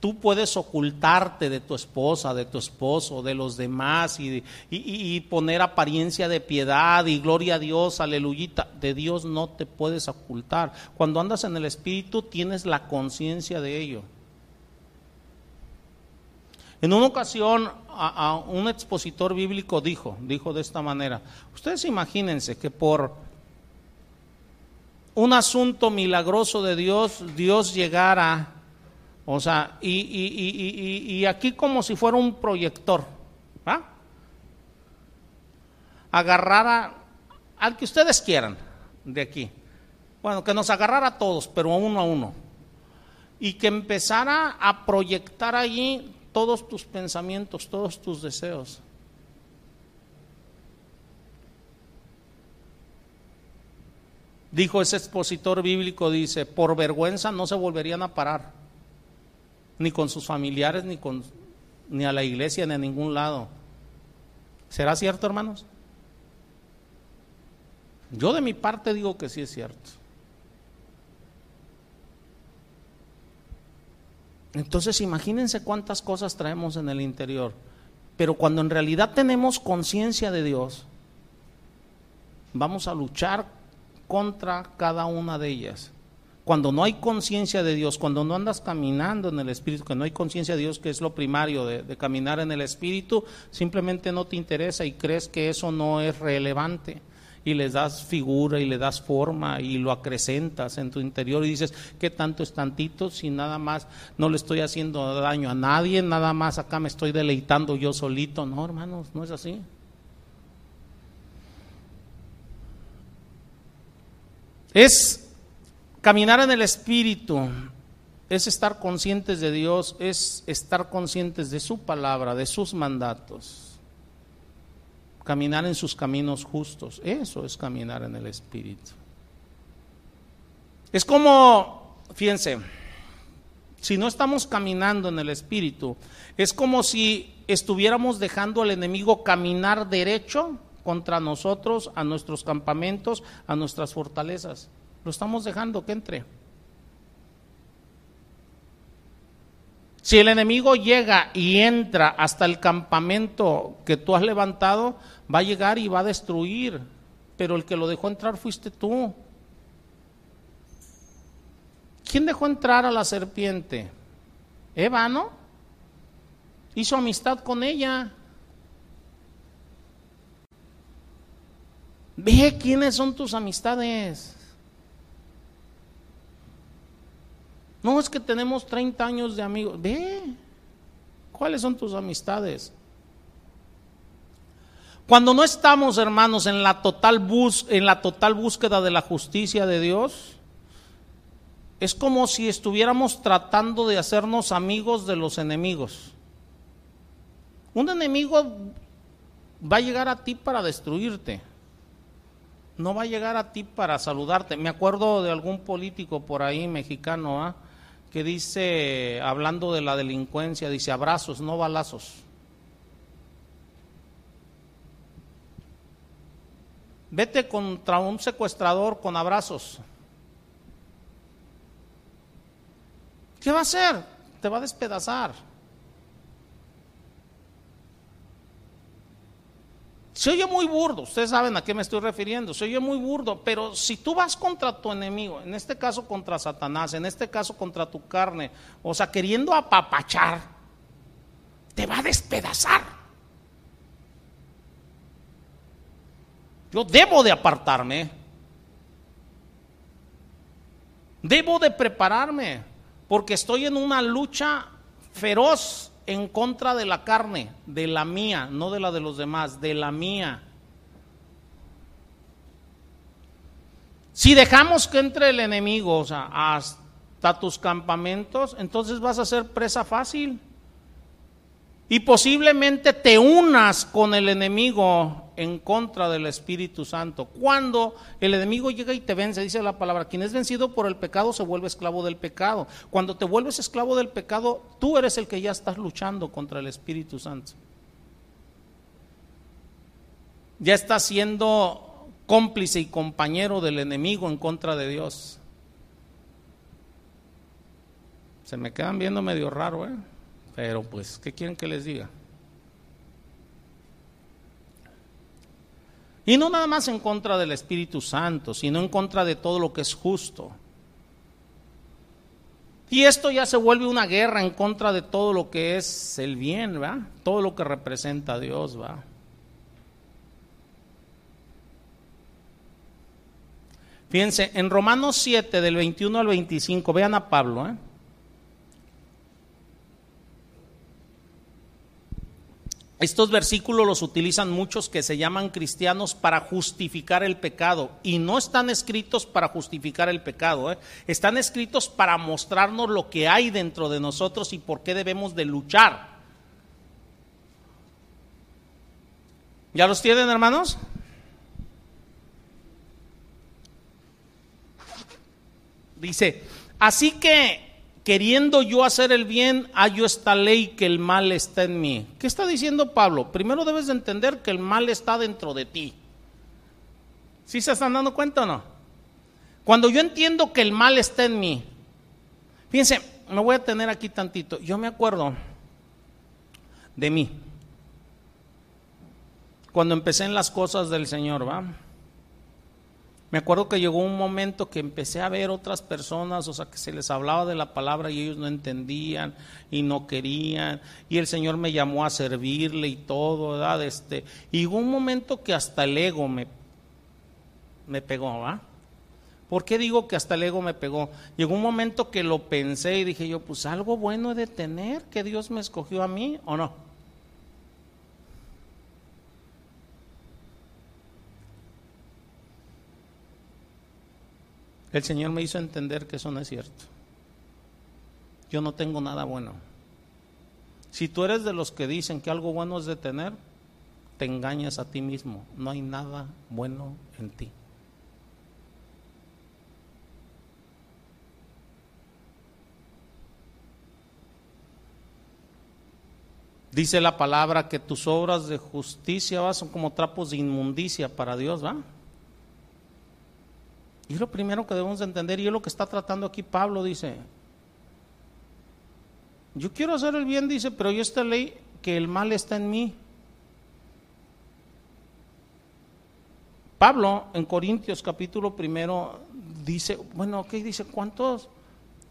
Speaker 1: Tú puedes ocultarte de tu esposa, de tu esposo, de los demás y, y, poner apariencia de piedad y gloria a Dios, aleluyita. De Dios no te puedes ocultar. Cuando andas en el Espíritu tienes la conciencia de ello. En una ocasión a, un expositor bíblico dijo, dijo de esta manera, ustedes imagínense que por un asunto milagroso de Dios, Dios llegara, o sea, y, aquí como si fuera un proyector, ¿va? agarrara al que ustedes quieran de aquí. Bueno, que nos agarrara a todos, pero uno a uno. Y que empezara a proyectar allí todos tus pensamientos, todos tus deseos. Dijo ese expositor bíblico, dice, por vergüenza no se volverían a parar, ni con sus familiares, ni, con, ni a la iglesia, ni a ningún lado. ¿Será cierto, hermanos? Yo de mi parte digo que sí es cierto. Entonces imagínense cuántas cosas traemos en el interior. Pero cuando en realidad tenemos conciencia de Dios, vamos a luchar contra cada una de ellas. Cuando no hay conciencia de Dios, cuando no andas caminando en el Espíritu, que no hay conciencia de Dios, que es lo primario de, de, caminar en el Espíritu, simplemente no te interesa y crees que eso no es relevante y le das figura y le das forma y lo acrecentas en tu interior y dices, ¿qué tanto es tantito? Si nada más no le estoy haciendo daño a nadie, nada más acá me estoy deleitando yo solito. No, hermanos, no es así. Es caminar en el Espíritu, es estar conscientes de Dios, es estar conscientes de su palabra, de sus mandatos caminar en sus caminos justos. Eso es caminar en el Espíritu. Es como, fíjense, si no estamos caminando en el Espíritu, es como si estuviéramos dejando al enemigo caminar derecho contra nosotros, a nuestros campamentos, a nuestras fortalezas. Lo estamos dejando que entre. Si el enemigo llega y entra hasta el campamento que tú has levantado, va a llegar y va a destruir. Pero el que lo dejó entrar fuiste tú. ¿Quién dejó entrar a la serpiente? Eva, ¿no? Hizo amistad con ella. Ve quiénes son tus amistades. No, es que tenemos 30 años de amigos. Ve, ¿cuáles son tus amistades? Cuando no estamos, hermanos, en la total, bus en la total búsqueda de la justicia de Dios, es como si estuviéramos tratando de hacernos amigos de los enemigos. Un enemigo va a llegar a ti para destruirte. no va a llegar a ti para saludarte. Me acuerdo de algún político por ahí mexicano ¿ah? Que dice, hablando de la delincuencia, dice abrazos, no balazos. Vete contra un secuestrador con abrazos. ¿Qué va a hacer? Te va a despedazar. Se oye muy burdo, ustedes saben a qué me estoy refiriendo, se oye muy burdo, pero si tú vas contra tu enemigo, en este caso contra Satanás, en este caso contra tu carne, o sea, queriendo apapachar, te va a despedazar. Yo debo de apartarme, debo de prepararme, porque estoy en una lucha feroz en contra de la carne, de la mía, no de la de los demás, de la mía. Si dejamos que entre el enemigo hasta tus campamentos, entonces vas a ser presa fácil y posiblemente te unas con el enemigo en contra del Espíritu Santo. Cuando el enemigo llega y te vence, dice la palabra, quien es vencido por el pecado se vuelve esclavo del pecado. Cuando te vuelves esclavo del pecado, tú eres el que ya estás luchando contra el Espíritu Santo. Ya estás siendo cómplice y compañero del enemigo en contra de Dios. Se me quedan viendo medio raro, ¿eh? Pero pues, ¿qué quieren que les diga? Y no nada más en contra del Espíritu Santo, sino en contra de todo lo que es justo. Y esto ya se vuelve una guerra en contra de todo lo que es el bien, ¿va? Todo lo que representa a Dios, ¿va? Fíjense, en Romanos 7, del 21 al 25, vean a Pablo, ¿eh? Estos versículos los utilizan muchos que se llaman cristianos para justificar el pecado y no están escritos para justificar el pecado, ¿eh? están escritos para mostrarnos lo que hay dentro de nosotros y por qué debemos de luchar. ¿Ya los tienen hermanos? Dice, así que queriendo yo hacer el bien, hallo esta ley que el mal está en mí. ¿Qué está diciendo Pablo? Primero debes de entender que el mal está dentro de ti. ¿Sí se están dando cuenta o no? Cuando yo entiendo que el mal está en mí, fíjense, me voy a tener aquí tantito. Yo me acuerdo de mí. Cuando empecé en las cosas del Señor, ¿va? Me acuerdo que llegó un momento que empecé a ver otras personas, o sea, que se les hablaba de la palabra y ellos no entendían y no querían, y el Señor me llamó a servirle y todo, ¿verdad? Este, y llegó un momento que hasta el ego me, me pegó, ¿va? ¿Por qué digo que hasta el ego me pegó? Llegó un momento que lo pensé y dije yo, pues algo bueno he de tener, que Dios me escogió a mí, ¿o no? El Señor me hizo entender que eso no es cierto. Yo no tengo nada bueno. Si tú eres de los que dicen que algo bueno es de tener, te engañas a ti mismo. No hay nada bueno en ti. Dice la palabra que tus obras de justicia son como trapos de inmundicia para Dios, ¿va? Y es lo primero que debemos entender, y es lo que está tratando aquí Pablo, dice, yo quiero hacer el bien, dice, pero yo esta ley que el mal está en mí. Pablo en Corintios capítulo primero dice, bueno, ¿qué dice? ¿Cuántos?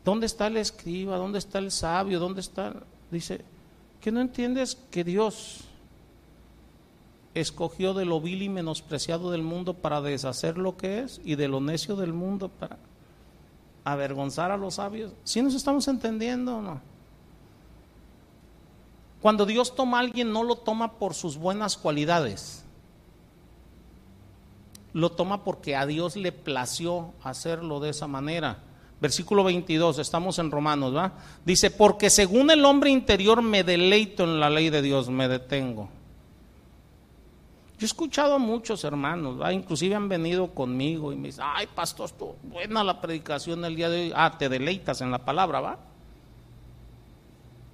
Speaker 1: ¿Dónde está el escriba? ¿Dónde está el sabio? ¿Dónde está? Dice, que no entiendes que Dios escogió de lo vil y menospreciado del mundo para deshacer lo que es y de lo necio del mundo para avergonzar a los sabios. ¿Sí nos estamos entendiendo o no? Cuando Dios toma a alguien no lo toma por sus buenas cualidades. Lo toma porque a Dios le plació hacerlo de esa manera. Versículo 22, estamos en Romanos, ¿va? Dice, porque según el hombre interior me deleito en la ley de Dios, me detengo Yo he escuchado a muchos hermanos, inclusive han venido conmigo y me dicen, ay pastor, buena la predicación del día de hoy. Ah, te deleitas en la palabra, ¿va?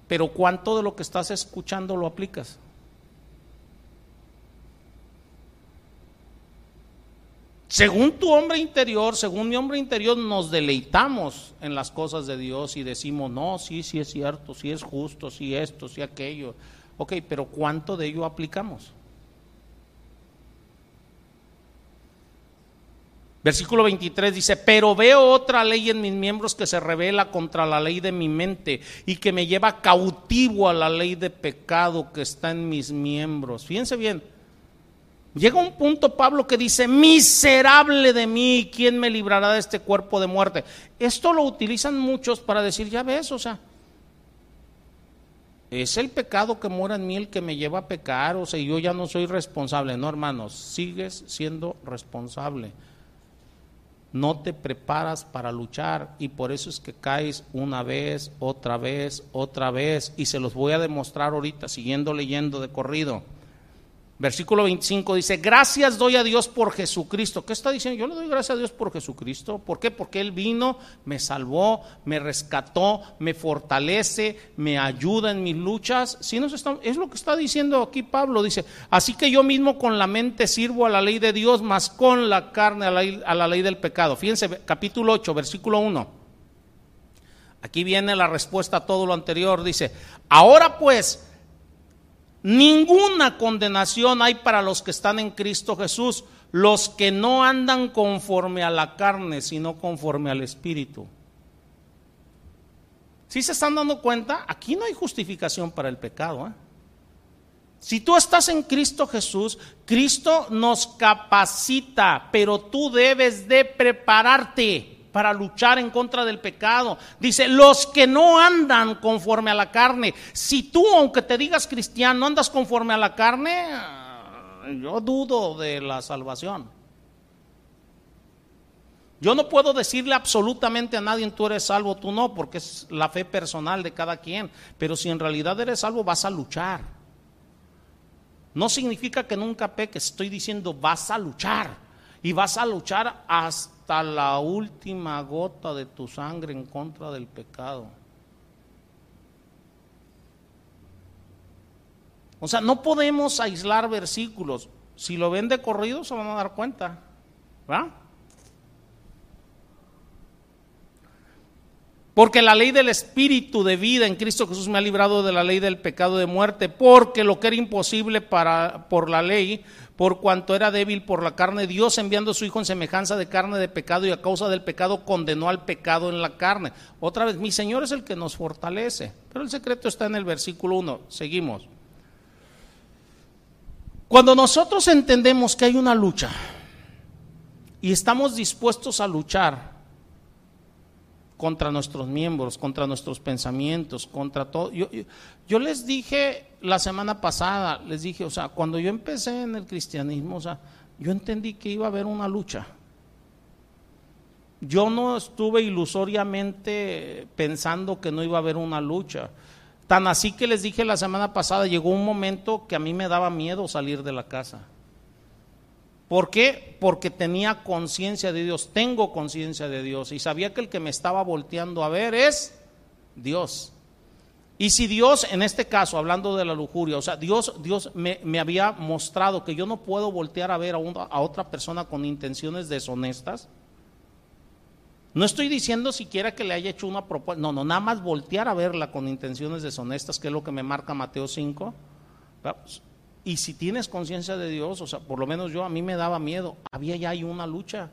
Speaker 1: Pero ¿cuánto de lo que estás escuchando lo aplicas? Según tu hombre interior, según mi hombre interior, nos deleitamos en las cosas de Dios y decimos, no, sí, sí es cierto, sí es justo, sí esto, sí aquello. Ok, pero ¿cuánto de ello aplicamos? Versículo 23 dice, pero veo otra ley en mis miembros que se revela contra la ley de mi mente y que me lleva cautivo a la ley de pecado que está en mis miembros. Fíjense bien, llega un punto Pablo que dice, miserable de mí, ¿quién me librará de este cuerpo de muerte? Esto lo utilizan muchos para decir, ya ves, o sea, es el pecado que mora en mí el que me lleva a pecar, o sea, yo ya no soy responsable. No, hermanos, sigues siendo responsable no te preparas para luchar y por eso es que caes una vez, otra vez, otra vez y se los voy a demostrar ahorita siguiendo leyendo de corrido. Versículo 25 dice, gracias doy a Dios por Jesucristo. ¿Qué está diciendo? Yo le doy gracias a Dios por Jesucristo. ¿Por qué? Porque Él vino, me salvó, me rescató, me fortalece, me ayuda en mis luchas. Si nos está, es lo que está diciendo aquí Pablo. Dice, así que yo mismo con la mente sirvo a la ley de Dios, más con la carne a la, a la ley del pecado. Fíjense, capítulo 8, versículo 1. Aquí viene la respuesta a todo lo anterior. Dice, ahora pues Ninguna condenación hay para los que están en Cristo Jesús, los que no andan conforme a la carne, sino conforme al Espíritu. Si se están dando cuenta? Aquí no hay justificación para el pecado. ¿eh? Si tú estás en Cristo Jesús, Cristo nos capacita, pero tú debes de prepararte para luchar en contra del pecado. Dice, los que no andan conforme a la carne. Si tú, aunque te digas cristiano, andas conforme a la carne, yo dudo de la salvación. Yo no puedo decirle absolutamente a nadie tú eres salvo, tú no, porque es la fe personal de cada quien. Pero si en realidad eres salvo, vas a luchar. No significa que nunca peques, estoy diciendo vas a luchar. Y vas a luchar hasta hasta la última gota de tu sangre en contra del pecado. O sea, no podemos aislar versículos. Si lo ven de corrido se van a dar cuenta. ¿verdad? Porque la ley del Espíritu de vida en Cristo Jesús me ha librado de la ley del pecado de muerte, porque lo que era imposible para, por la ley, por cuanto era débil por la carne, Dios enviando a su Hijo en semejanza de carne de pecado y a causa del pecado condenó al pecado en la carne. Otra vez, mi Señor es el que nos fortalece, pero el secreto está en el versículo 1. Seguimos. Cuando nosotros entendemos que hay una lucha y estamos dispuestos a luchar, contra nuestros miembros, contra nuestros pensamientos, contra todo. Yo, les dije la semana pasada, les dije, o sea, cuando yo empecé en el cristianismo, o sea, yo entendí que iba a haber una lucha. Yo no estuve ilusoriamente pensando que no iba a haber una lucha. Tan así que les dije la semana pasada, llegó un momento que a mí me daba miedo salir de la casa. ¿Por qué? Porque tenía conciencia de Dios, tengo conciencia de Dios y sabía que el que me estaba volteando a ver es Dios. Y si Dios, en este caso, hablando de la lujuria, o sea, Dios, Dios me, había mostrado que yo no puedo voltear a ver a, a otra persona con intenciones deshonestas, no estoy diciendo siquiera que le haya hecho una propuesta, no, no, nada más voltear a verla con intenciones deshonestas, que es lo que me marca Mateo 5. Y si tienes conciencia de Dios, o sea, por lo menos yo a mí me daba miedo, había ya ahí una lucha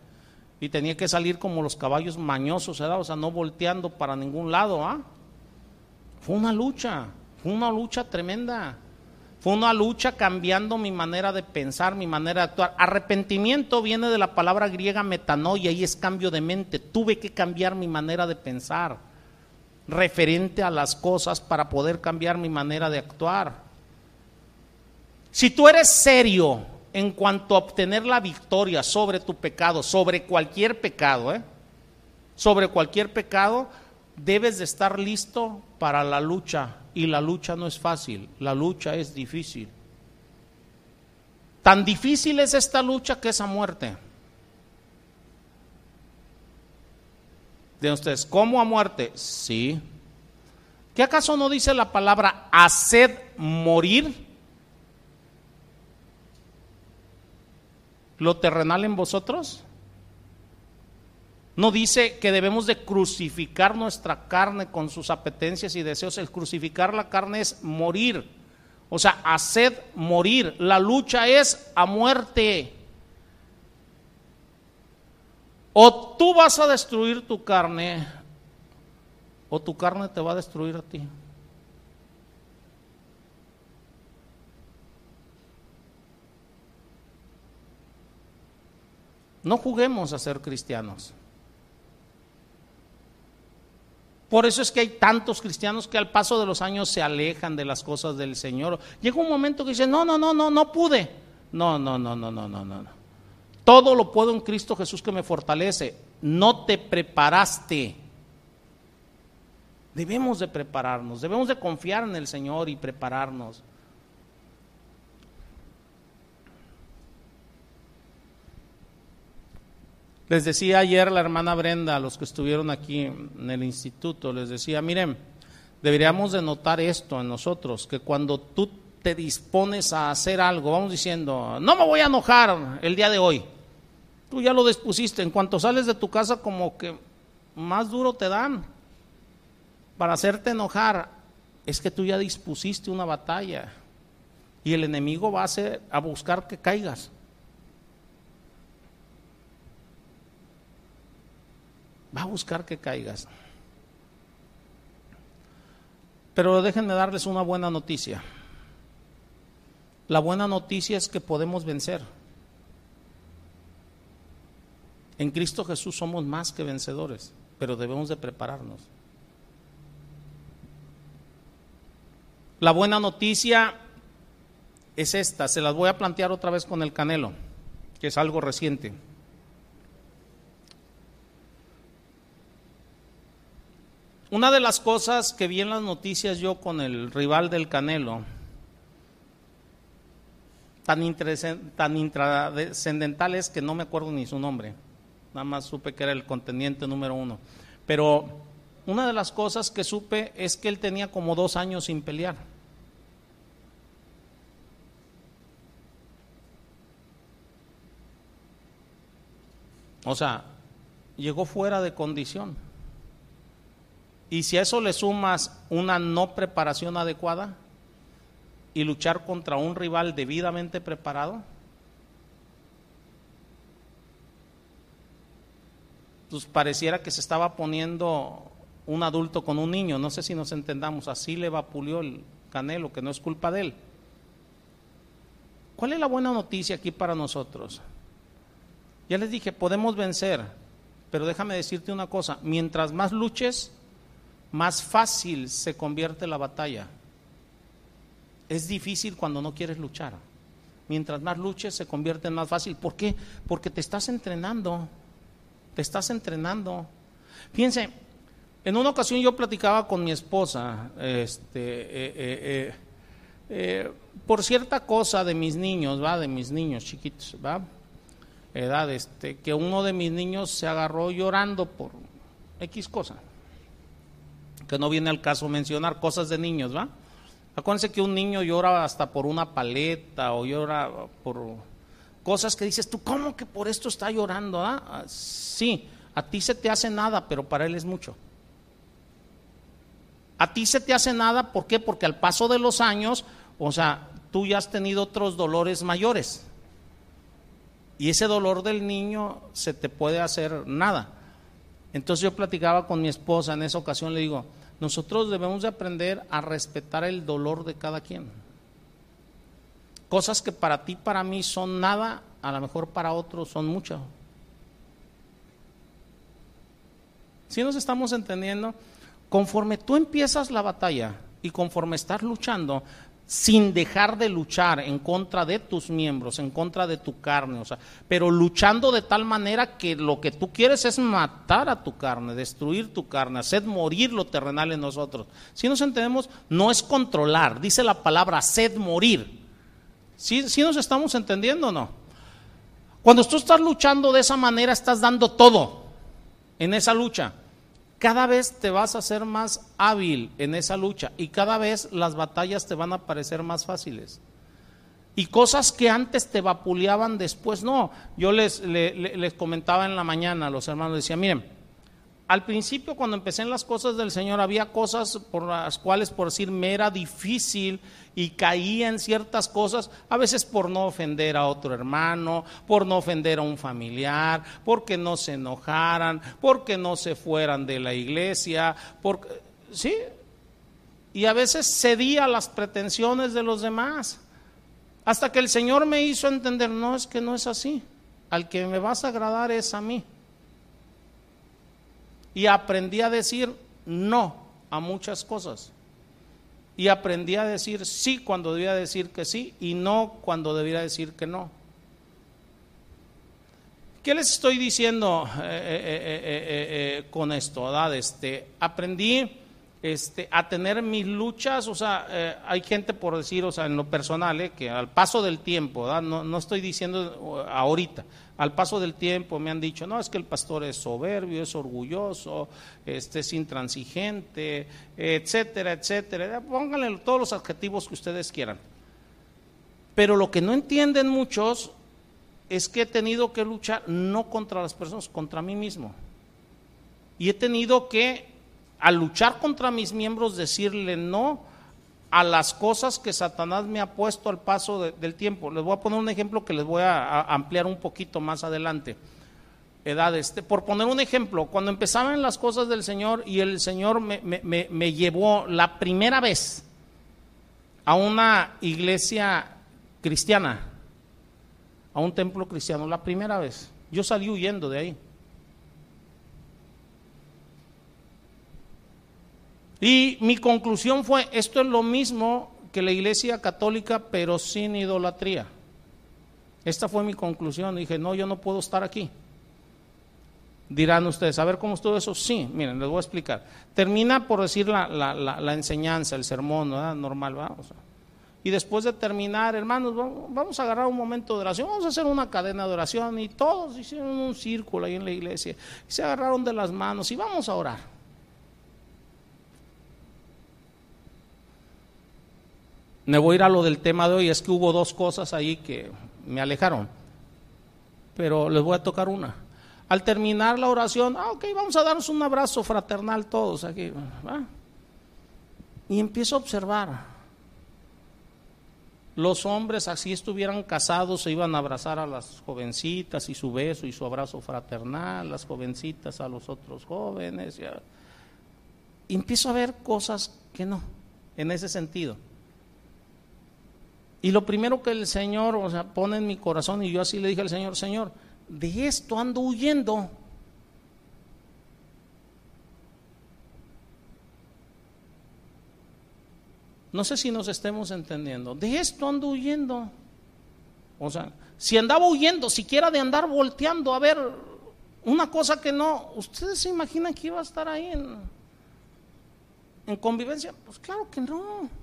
Speaker 1: y tenía que salir como los caballos mañosos, o sea, no volteando para ningún lado, ¿ah? Fue una lucha, fue una lucha tremenda. Fue una lucha cambiando mi manera de pensar, mi manera de actuar. Arrepentimiento viene de la palabra griega metanoia y es cambio de mente. Tuve que cambiar mi manera de pensar referente a las cosas para poder cambiar mi manera de actuar. Si tú eres serio en cuanto a obtener la victoria sobre tu pecado, sobre cualquier pecado, ¿eh? sobre cualquier pecado, debes de estar listo para la lucha. Y la lucha no es fácil, la lucha es difícil. Tan difícil es esta lucha que es a muerte. De ustedes, ¿cómo a muerte? Sí. ¿Qué acaso no dice la palabra haced morir lo terrenal en vosotros? No dice que debemos de crucificar nuestra carne con sus apetencias y deseos. El crucificar la carne es morir. O sea, haced morir. La lucha es a muerte. O tú vas a destruir tu carne, o tu carne te va a destruir a ti. No juguemos a ser cristianos. Por eso es que hay tantos cristianos que al paso de los años se alejan de las cosas del Señor. Llega un momento que dicen, no, no, no, no, no pude. No, no, no, no, no, no, no. Todo lo puedo en Cristo Jesús que me fortalece. No te preparaste. Debemos de prepararnos, debemos de confiar en el Señor y prepararnos. Les decía ayer la hermana Brenda, a los que estuvieron aquí en el instituto, les decía, miren, deberíamos de notar esto en nosotros, que cuando tú te dispones a hacer algo, vamos diciendo, no me voy a enojar el día de hoy, tú ya lo dispusiste, en cuanto sales de tu casa como que más duro te dan para hacerte enojar, es que tú ya dispusiste una batalla y el enemigo va a, hacer, a buscar que caigas. Va a buscar que caigas. Pero déjenme darles una buena noticia. La buena noticia es que podemos vencer. En Cristo Jesús somos más que vencedores, pero debemos de prepararnos. La buena noticia es esta, se las voy a plantear otra vez con el canelo, que es algo reciente. Una de las cosas que vi en las noticias yo con el rival del Canelo, tan, tan intrascendental es que no me acuerdo ni su nombre, nada más supe que era el contendiente número uno. Pero una de las cosas que supe es que él tenía como dos años sin pelear. O sea, llegó fuera de condición. Y si a eso le sumas una no preparación adecuada y luchar contra un rival debidamente preparado, pues pareciera que se estaba poniendo un adulto con un niño. No sé si nos entendamos, así le vapuleó el canelo, que no es culpa de él. ¿Cuál es la buena noticia aquí para nosotros? Ya les dije, podemos vencer, pero déjame decirte una cosa, mientras más luches, más fácil se convierte la batalla. Es difícil cuando no quieres luchar. Mientras más luches se convierte en más fácil. ¿Por qué? Porque te estás entrenando. Te estás entrenando. Fíjense, en una ocasión yo platicaba con mi esposa, este, eh, eh, eh, por cierta cosa de mis niños, va, de mis niños chiquitos, va, edad, este, que uno de mis niños se agarró llorando por X cosa que no viene al caso mencionar, cosas de niños, ¿va? Acuérdense que un niño llora hasta por una paleta o llora por cosas que dices tú, ¿cómo que por esto está llorando? Ah? ah sí, a ti se te hace nada, pero para él es mucho. A ti se te hace nada, ¿por qué? Porque al paso de los años, o sea, tú ya has tenido otros dolores mayores. Y ese dolor del niño se te puede hacer nada. Entonces yo platicaba con mi esposa en esa ocasión, le digo, nosotros debemos de aprender a respetar el dolor de cada quien. Cosas que para ti, para mí son nada, a lo mejor para otros son mucho. Si nos estamos entendiendo, conforme tú empiezas la batalla y conforme estás luchando, sin dejar de luchar en contra de tus miembros, en contra de tu carne, o sea, pero luchando de tal manera que lo que tú quieres es matar a tu carne, destruir tu carne, hacer morir lo terrenal en nosotros. Si nos entendemos, no es controlar, dice la palabra sed morir. ¿Sí, ¿Sí nos estamos entendiendo o no? Cuando tú estás luchando de esa manera, estás dando todo en esa lucha. Cada vez te vas a ser más hábil en esa lucha y cada vez las batallas te van a parecer más fáciles. Y cosas que antes te vapuleaban después, no. Yo les, les, comentaba en la mañana los hermanos, decía, miren, al principio cuando empecé en las cosas del Señor había cosas por las cuales, por decir, me era difícil y caía en ciertas cosas, a veces por no ofender a otro hermano, por no ofender a un familiar, porque no se enojaran, porque no se fueran de la iglesia, porque, ¿sí? Y a veces cedía a las pretensiones de los demás. Hasta que el Señor me hizo entender, no, es que no es así. Al que me vas a agradar es a mí. Y aprendí a decir no a muchas cosas. Y aprendí a decir sí cuando debía decir que sí y no cuando debía decir que no. ¿Qué les estoy diciendo eh, eh, eh, con esto? Este, aprendí este, a tener mis luchas, o sea, hay gente por decir, o sea, en lo personal, que al paso del tiempo, no, no, estoy diciendo ahorita, al paso del tiempo me han dicho, no, es que el pastor es soberbio, es orgulloso, este, es intransigente, etcétera, etcétera, pónganle todos los adjetivos que ustedes quieran. Pero lo que no entienden muchos es que he tenido que luchar no contra las personas, contra mí mismo. Y he tenido que al luchar contra mis miembros, decirle no a las cosas que Satanás me ha puesto al paso del tiempo. Les voy a poner un ejemplo que les voy a, ampliar un poquito más adelante. Edad, este, por poner un ejemplo, cuando empezaban las cosas del Señor y el Señor me llevó la primera vez a una iglesia cristiana, a un templo cristiano, la primera vez, yo salí huyendo de ahí. Y mi conclusión fue, esto es lo mismo que la iglesia católica, pero sin idolatría. Esta fue mi conclusión. Dije, no, yo no puedo estar aquí. Dirán ustedes, a ver cómo estuvo eso. Sí, miren, les voy a explicar. Termina por decir la, la, enseñanza, el sermón, normal, vamos. Y después de terminar, hermanos, vamos a agarrar un momento de oración, vamos a hacer una cadena de oración. Y todos hicieron un círculo ahí en la iglesia. Y se agarraron de las manos y vamos a orar. Me voy a ir a lo del tema de hoy, es que hubo dos cosas ahí que me alejaron, pero les voy a tocar una. Al terminar la oración, ah, ok, vamos a darnos un abrazo fraternal todos aquí. Y empiezo a observar. Los hombres, así estuvieran casados, se iban a abrazar a las jovencitas y su beso y su abrazo fraternal, las jovencitas a los otros jóvenes. Y empiezo a ver cosas que no, en ese sentido. Y lo primero que el Señor o sea, pone en mi corazón, y yo así le dije al Señor, Señor, de esto ando huyendo. No sé si nos estemos entendiendo. De esto ando huyendo. O sea, si andaba huyendo, siquiera de andar volteando a ver una cosa que no, ¿ustedes se imaginan que iba a estar ahí en, en convivencia? Pues claro que no.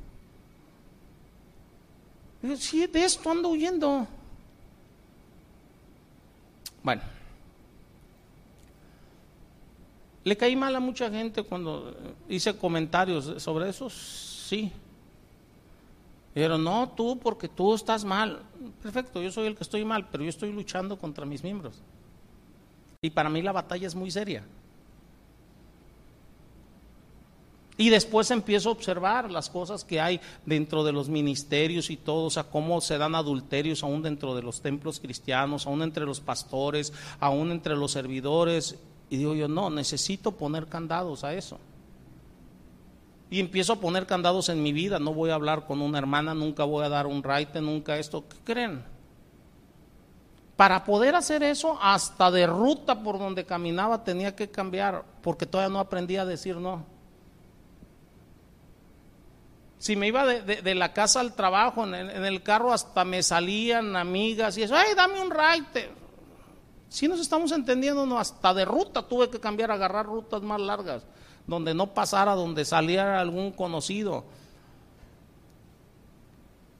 Speaker 1: Sí, de esto ando huyendo. Bueno, le caí mal a mucha gente cuando hice comentarios sobre eso, sí. Pero no, tú, porque tú estás mal. Perfecto, yo soy el que estoy mal, pero yo estoy luchando contra mis miembros. Y para mí la batalla es muy seria. Y después empiezo a observar las cosas que hay dentro de los ministerios y todo, o sea, cómo se dan adulterios aún dentro de los templos cristianos, aún entre los pastores, aún entre los servidores. Y digo yo, no, necesito poner candados a eso. Y empiezo a poner candados en mi vida. No voy a hablar con una hermana, nunca voy a dar un raite, nunca esto. ¿Qué creen? Para poder hacer eso, hasta de ruta por donde caminaba tenía que cambiar, porque todavía no aprendía a decir no. Si me iba de, la casa al trabajo, en el, carro hasta me salían amigas y eso, ay, dame un ride. Si nos estamos entendiendo, no, hasta de ruta tuve que cambiar, agarrar rutas más largas, donde no pasara, donde saliera algún conocido.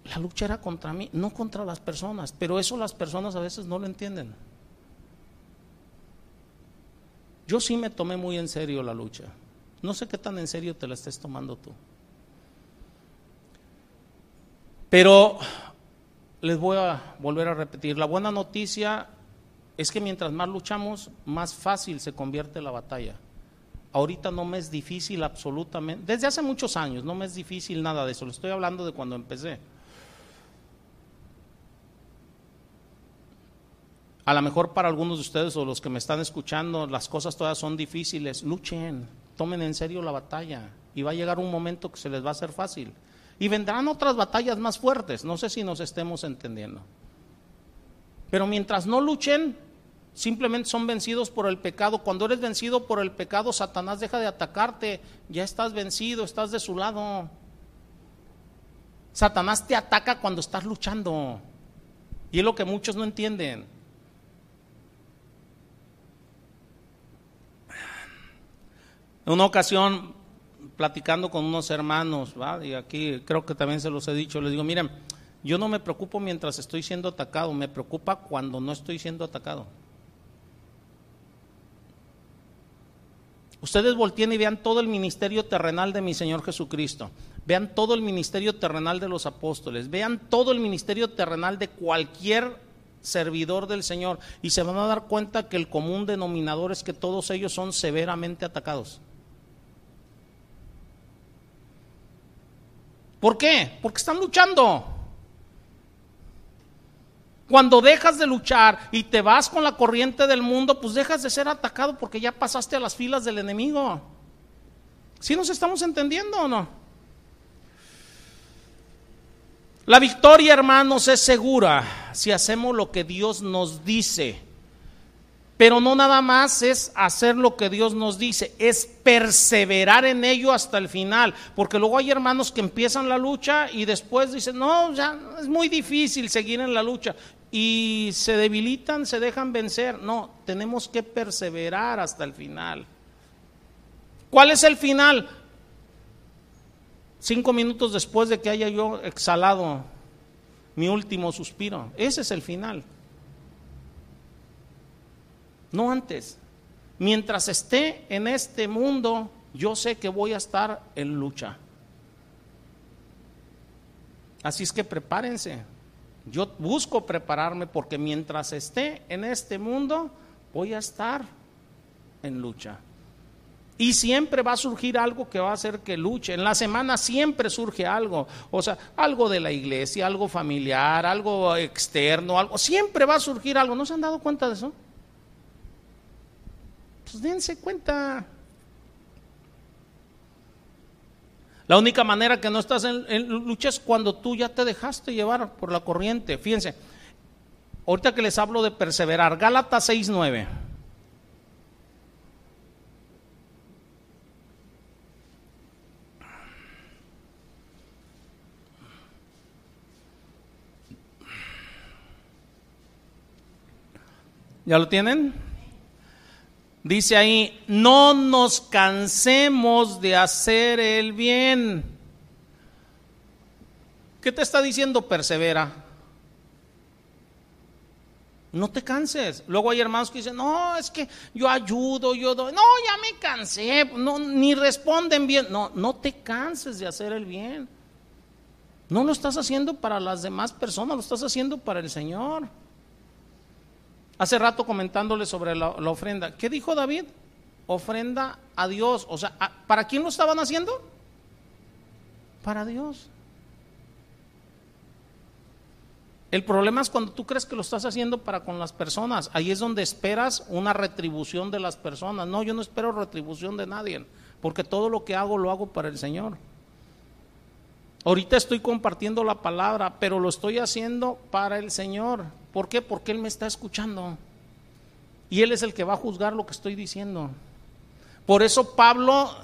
Speaker 1: La lucha era contra mí, no contra las personas, pero eso las personas a veces no lo entienden. Yo sí me tomé muy en serio la lucha. No sé qué tan en serio te la estés tomando tú. Pero les voy a volver a repetir, la buena noticia es que mientras más luchamos, más fácil se convierte la batalla. Ahorita no me es difícil absolutamente, desde hace muchos años no me es difícil nada de eso, le estoy hablando de cuando empecé. A lo mejor para algunos de ustedes o los que me están escuchando, las cosas todas son difíciles. Luchen, tomen en serio la batalla y va a llegar un momento que se les va a hacer fácil. Y vendrán otras batallas más fuertes, no sé si nos estemos entendiendo. Pero mientras no luchen, simplemente son vencidos por el pecado. Cuando eres vencido por el pecado, Satanás deja de atacarte, ya estás vencido, estás de su lado. Satanás te ataca cuando estás luchando. Y es lo que muchos no entienden. En una ocasión platicando con unos hermanos, y aquí creo que también se los he dicho, les digo, miren, yo no me preocupo mientras estoy siendo atacado, me preocupa cuando no estoy siendo atacado. Ustedes volteen y vean todo el ministerio terrenal de mi Señor Jesucristo. Vean todo el ministerio terrenal de los apóstoles. Vean todo el ministerio terrenal de cualquier servidor del Señor. Y se van a dar cuenta que el común denominador es que todos ellos son severamente atacados. ¿Por qué? Porque están luchando. Cuando dejas de luchar y te vas con la corriente del mundo, pues dejas de ser atacado porque ya pasaste a las filas del enemigo. ¿Sí nos estamos entendiendo o no? La victoria, hermanos, es segura si hacemos lo que Dios nos dice. Pero no nada más es hacer lo que Dios nos dice, es perseverar en ello hasta el final. Porque luego hay hermanos que empiezan la lucha y después dicen, no, ya es muy difícil seguir en la lucha. Y se debilitan, se dejan vencer. No, tenemos que perseverar hasta el final. ¿Cuál es el final? Cinco minutos después de que haya yo exhalado mi último suspiro. Ese es el final no antes. Mientras esté en este mundo, yo sé que voy a estar en lucha. Así es que prepárense. Yo busco prepararme porque mientras esté en este mundo, voy a estar en lucha. Y siempre va a surgir algo que va a hacer que luche. En la semana siempre surge algo. O sea, algo de la iglesia, algo familiar, algo externo, algo. Siempre va a surgir algo. ¿No se han dado cuenta de eso? Pues dense cuenta. La única manera que no estás en, lucha es cuando tú ya te dejaste llevar por la corriente. Fíjense, ahorita que les hablo de perseverar, Gálatas 6.9. ¿Ya lo tienen? Dice ahí, no nos cansemos de hacer el bien. ¿Qué te está diciendo? Persevera. No te canses. Luego hay hermanos que dicen, no, es que yo ayudo, yo doy. No, ya me cansé. No, ni responden bien. No, no te canses de hacer el bien. No lo estás haciendo para las demás personas, lo estás haciendo para el Señor. Hace rato comentándole sobre la, ofrenda. ¿Qué dijo David? Ofrenda a Dios. O sea, ¿para quién lo estaban haciendo? Para Dios. El problema es cuando tú crees que lo estás haciendo para con las personas. Ahí es donde esperas una retribución de las personas. No, yo no espero retribución de nadie, porque todo lo que hago lo hago para el Señor. Ahorita estoy compartiendo la palabra, pero lo estoy haciendo para el Señor. ¿Por qué? Porque Él me está escuchando. Y Él es el que va a juzgar lo que estoy diciendo. Por eso Pablo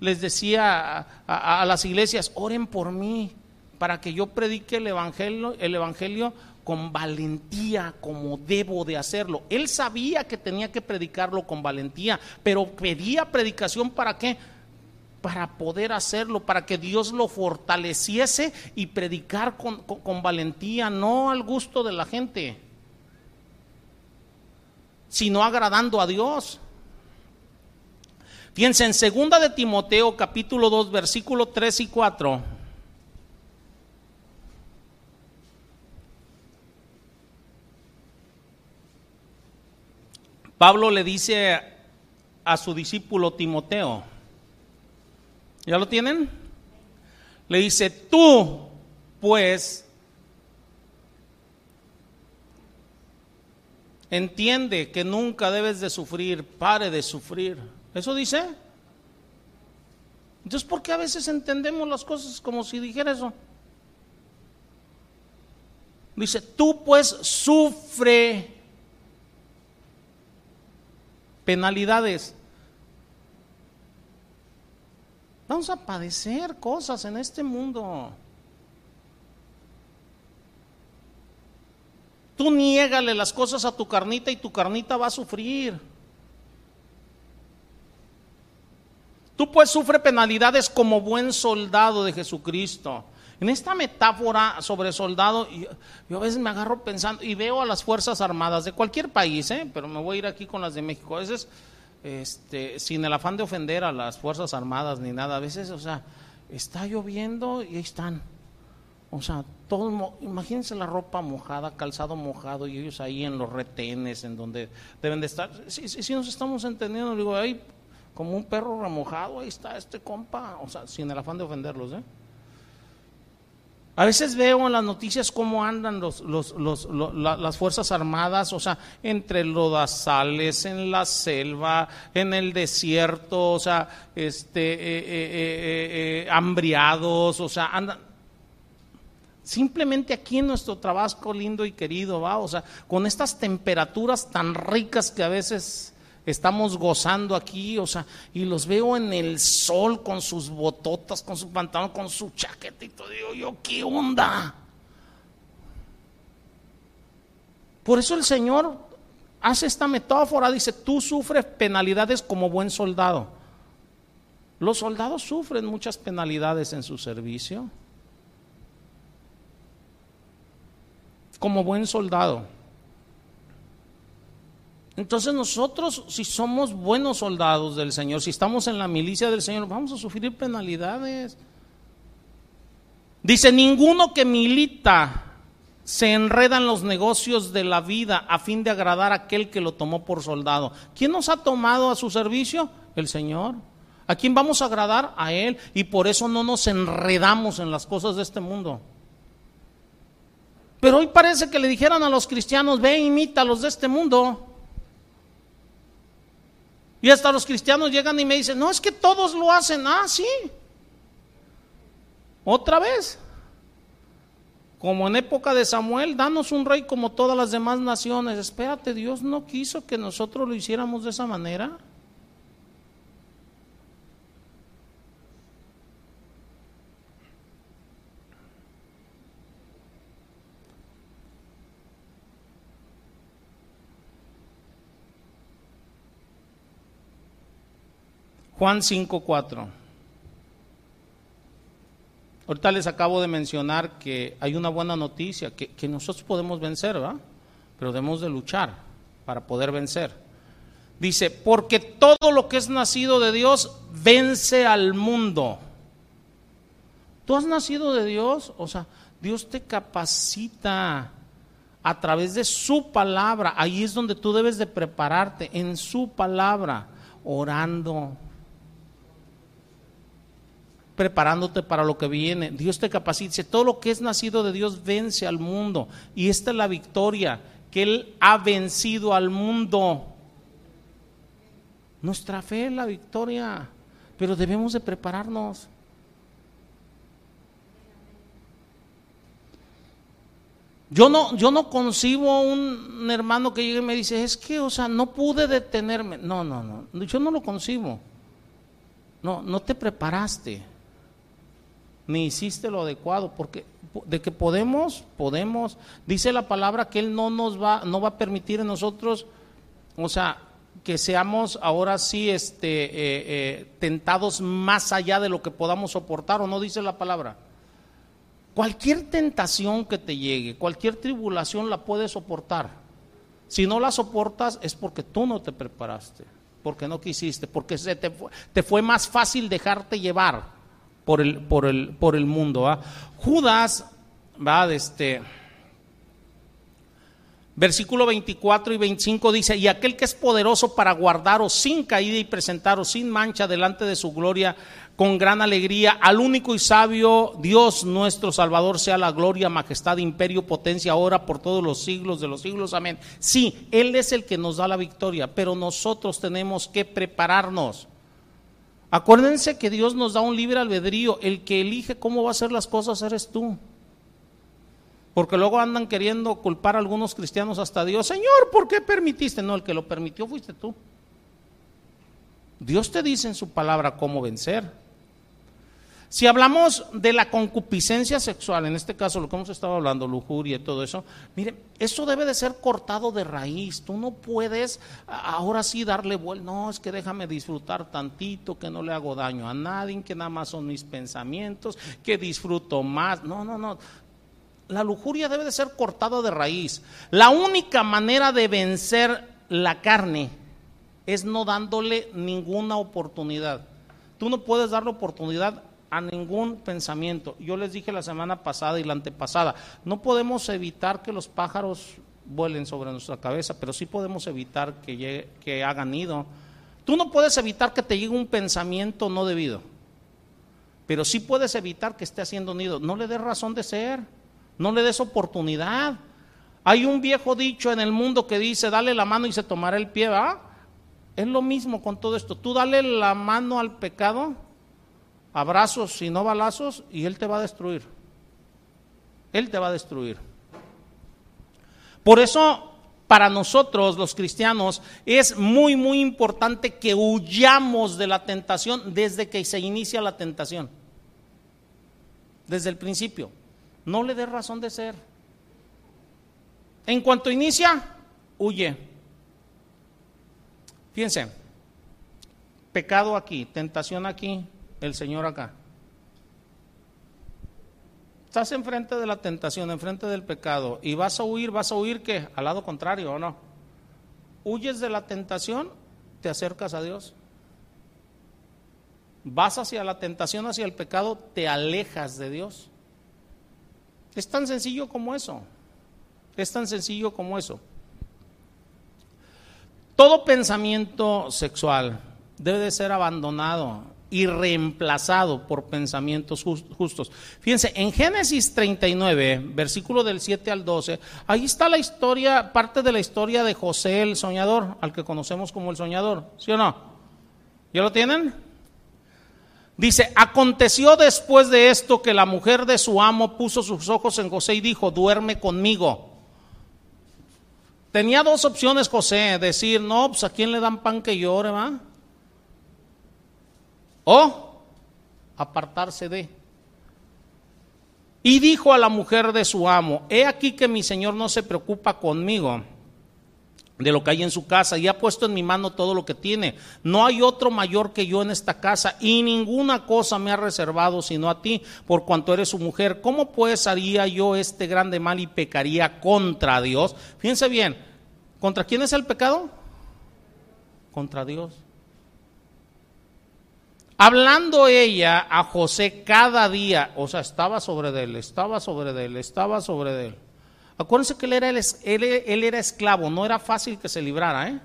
Speaker 1: les decía a, las iglesias, oren por mí, para que yo predique el evangelio, el evangelio con valentía, como debo de hacerlo. Él sabía que tenía que predicarlo con valentía, pero pedía predicación para qué? Para poder hacerlo, para que Dios lo fortaleciese y predicar con, valentía, no al gusto de la gente, sino agradando a Dios. Fíjense, en segunda de Timoteo capítulo 2 versículo 3 y 4. Pablo le dice a su discípulo Timoteo, ¿ya lo tienen? Le dice, tú pues entiende que nunca debes de sufrir, pare de sufrir. ¿Eso dice? Entonces, ¿por qué a veces entendemos las cosas como si dijera eso? Dice, tú pues sufre penalidades. Vamos a padecer cosas en este mundo. Tú niégale las cosas a tu carnita y tu carnita va a sufrir. Tú pues sufre penalidades como buen soldado de Jesucristo. En esta metáfora sobre soldado, yo, a veces me agarro pensando y veo a las Fuerzas Armadas de cualquier país, ¿eh? pero me voy a ir aquí con las de México. A veces, este, sin el afán de ofender a las Fuerzas Armadas ni nada, a veces, o sea, está lloviendo y ahí están. O sea, todo, imagínense la ropa mojada, calzado mojado y ellos ahí en los retenes, en donde deben de estar. Si, si, nos estamos entendiendo, digo, ahí como un perro remojado, ahí está este compa, o sea, sin el afán de ofenderlos, ¿eh? A veces veo en las noticias cómo andan los, las Fuerzas Armadas, o sea, entre lodazales, en la selva, en el desierto, o sea, este, eh, eh, eh, hambriados, o sea, andan. Simplemente aquí en nuestro trabajo lindo y querido, va, o sea, con estas temperaturas tan ricas que a veces estamos gozando aquí, o sea, y los veo en el sol con sus bototas, con su pantalón, con su chaquetito, digo yo, ¿qué onda? Por eso el Señor hace esta metáfora, dice, tú sufres penalidades como buen soldado. Los soldados sufren muchas penalidades en su servicio. Como buen soldado. Entonces nosotros, si somos buenos soldados del Señor, si estamos en la milicia del Señor, vamos a sufrir penalidades. Dice, ninguno que milita se enreda en los negocios de la vida a fin de agradar a aquel que lo tomó por soldado. ¿Quién nos ha tomado a su servicio? El Señor. ¿A quién vamos a agradar? A Él. Y por eso no nos enredamos en las cosas de este mundo. Pero hoy parece que le dijeran a los cristianos, ve, imita a los de este mundo. Y hasta los cristianos llegan y me dicen, no, es que todos lo hacen. Ah, sí. Otra vez. Como en época de Samuel, danos un rey como todas las demás naciones. Espérate, Dios no quiso que nosotros lo hiciéramos de esa manera. Juan 5.4. Ahorita les acabo de mencionar que hay una buena noticia, que, nosotros podemos vencer, ¿verdad? Pero debemos de luchar para poder vencer. Dice, porque todo lo que es nacido de Dios vence al mundo. Tú has nacido de Dios, o sea, Dios te capacita a través de su palabra. Ahí es donde tú debes de prepararte, en su palabra, orando, preparándote para lo que viene. Dios te capacita. Todo lo que es nacido de Dios vence al mundo. Y esta es la victoria, que Él ha vencido al mundo. Nuestra fe es la victoria, pero debemos de prepararnos. Yo no, yo no concibo un hermano que llegue y me dice, es que, o sea, no pude detenerme. No, no, no, yo no lo concibo. No, no te preparaste ni hiciste lo adecuado, porque de que podemos, podemos. Dice la palabra que Él no nos va, no va a permitir en nosotros, o sea, que seamos ahora sí este, eh, eh, tentados más allá de lo que podamos soportar, ¿o no dice la palabra? Cualquier tentación que te llegue, cualquier tribulación la puedes soportar. Si no la soportas es porque tú no te preparaste, porque no quisiste, porque se te, fue, te fue más fácil dejarte llevar por el, por el, por el mundo. Judas, va, este Versículo 24 y 25 dice, y aquel que es poderoso para guardaros sin caída y presentaros sin mancha delante de su gloria con gran alegría, al único y sabio Dios nuestro Salvador sea la gloria, majestad, imperio, potencia, ahora por todos los siglos de los siglos. Amén. Sí, Él es el que nos da la victoria, pero nosotros tenemos que prepararnos. Acuérdense que Dios nos da un libre albedrío, el que elige cómo va a hacer las cosas eres tú. Porque luego andan queriendo culpar a algunos cristianos hasta Dios. Señor, ¿por qué permitiste? No, el que lo permitió fuiste tú. Dios te dice en su palabra cómo vencer. Si hablamos de la concupiscencia sexual, en este caso lo que hemos estado hablando, lujuria y todo eso, mire, eso debe de ser cortado de raíz. Tú no puedes ahora sí darle vuelta. No, es que déjame disfrutar tantito, que no le hago daño a nadie, que nada más son mis pensamientos, que disfruto más. No, no, no la lujuria debe de ser cortada de raíz. La única manera de vencer la carne es no dándole ninguna oportunidad. Tú no puedes darle oportunidad a ningún pensamiento. Yo les dije la semana pasada y la antepasada, no podemos evitar que los pájaros vuelen sobre nuestra cabeza, pero sí podemos evitar que, que hagan nido. Tú no puedes evitar que te llegue un pensamiento no debido, pero sí puedes evitar que esté haciendo nido. No le des razón de ser. No le des oportunidad. Hay un viejo dicho en el mundo que dice, dale la mano y se tomará el pie, ¿va? Es lo mismo con todo esto. Tú dale la mano al pecado, abrazos y no balazos, y él te va a destruir. Él te va a destruir. Por eso, para nosotros los cristianos, es muy, muy importante que huyamos de la tentación desde que se inicia la tentación. Desde el principio. No le dé razón de ser. En cuanto inicia, huye. Fíjense, pecado aquí, tentación aquí, el Señor acá. Estás enfrente de la tentación, enfrente del pecado, y vas a huir, vas a huir que al lado contrario, ¿o no? Huyes de la tentación, te acercas a Dios. Vas hacia la tentación, hacia el pecado, te alejas de Dios. Es tan sencillo como eso. Es tan sencillo como eso. Todo pensamiento sexual debe de ser abandonado y reemplazado por pensamientos justos. Fíjense, en Génesis 39, versículo del 7 al 12, ahí está la historia, parte de la historia de José el soñador, al que conocemos como el soñador, ¿sí o no? ¿Ya lo tienen? Dice, aconteció después de esto que la mujer de su amo puso sus ojos en José y dijo, duerme conmigo. Tenía dos opciones José, decir, no, pues a quién le dan pan que llore, va. O apartarse de. Y dijo a la mujer de su amo, he aquí que mi señor no se preocupa conmigo de lo que hay en su casa y ha puesto en mi mano todo lo que tiene. No hay otro mayor que yo en esta casa y ninguna cosa me ha reservado sino a ti, por cuanto eres su mujer. ¿Cómo pues haría yo este grande mal y pecaría contra Dios? Fíjense bien, ¿contra quién es el pecado? Contra Dios. Hablando ella a José cada día, o sea, estaba sobre él, estaba sobre él, estaba sobre él Acuérdense que él era, él, esclavo, no era fácil que se librara. ¿eh?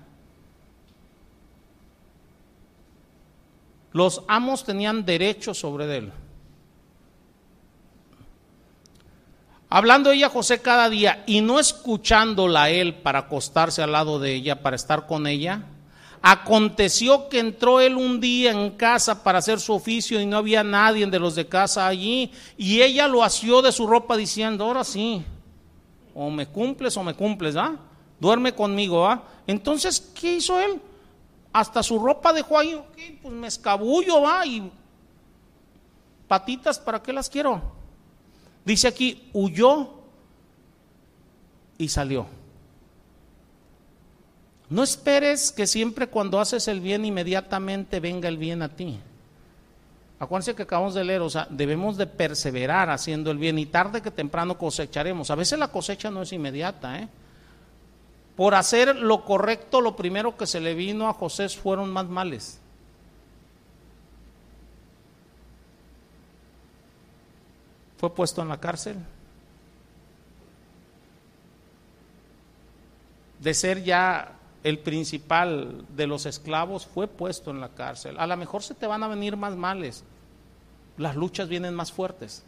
Speaker 1: Los amos tenían derecho sobre él. Hablando ella a José cada día y no escuchándola él para acostarse al lado de ella, para estar con ella, aconteció que entró él un día en casa para hacer su oficio y no había nadie de los de casa allí y ella lo asió de su ropa diciendo, ahora sí, o me cumples o me cumples, ¿ah? Duerme conmigo, ¿ah? Entonces, ¿qué hizo él? Hasta su ropa dejó ahí, pues me escabullo, ¿va? Y patitas, ¿para qué las quiero? Dice aquí, huyó y salió. No esperes que siempre cuando haces el bien inmediatamente venga el bien a ti. Acuérdense que acabamos de leer, o sea, debemos de perseverar haciendo el bien y tarde que temprano cosecharemos. A veces la cosecha no es inmediata, ¿eh? Por hacer lo correcto, lo primero que se le vino a José fueron más males. Fue puesto en la cárcel. De ser ya el principal de los esclavos, fue puesto en la cárcel. A lo mejor se te van a venir más males. Las luchas vienen más fuertes.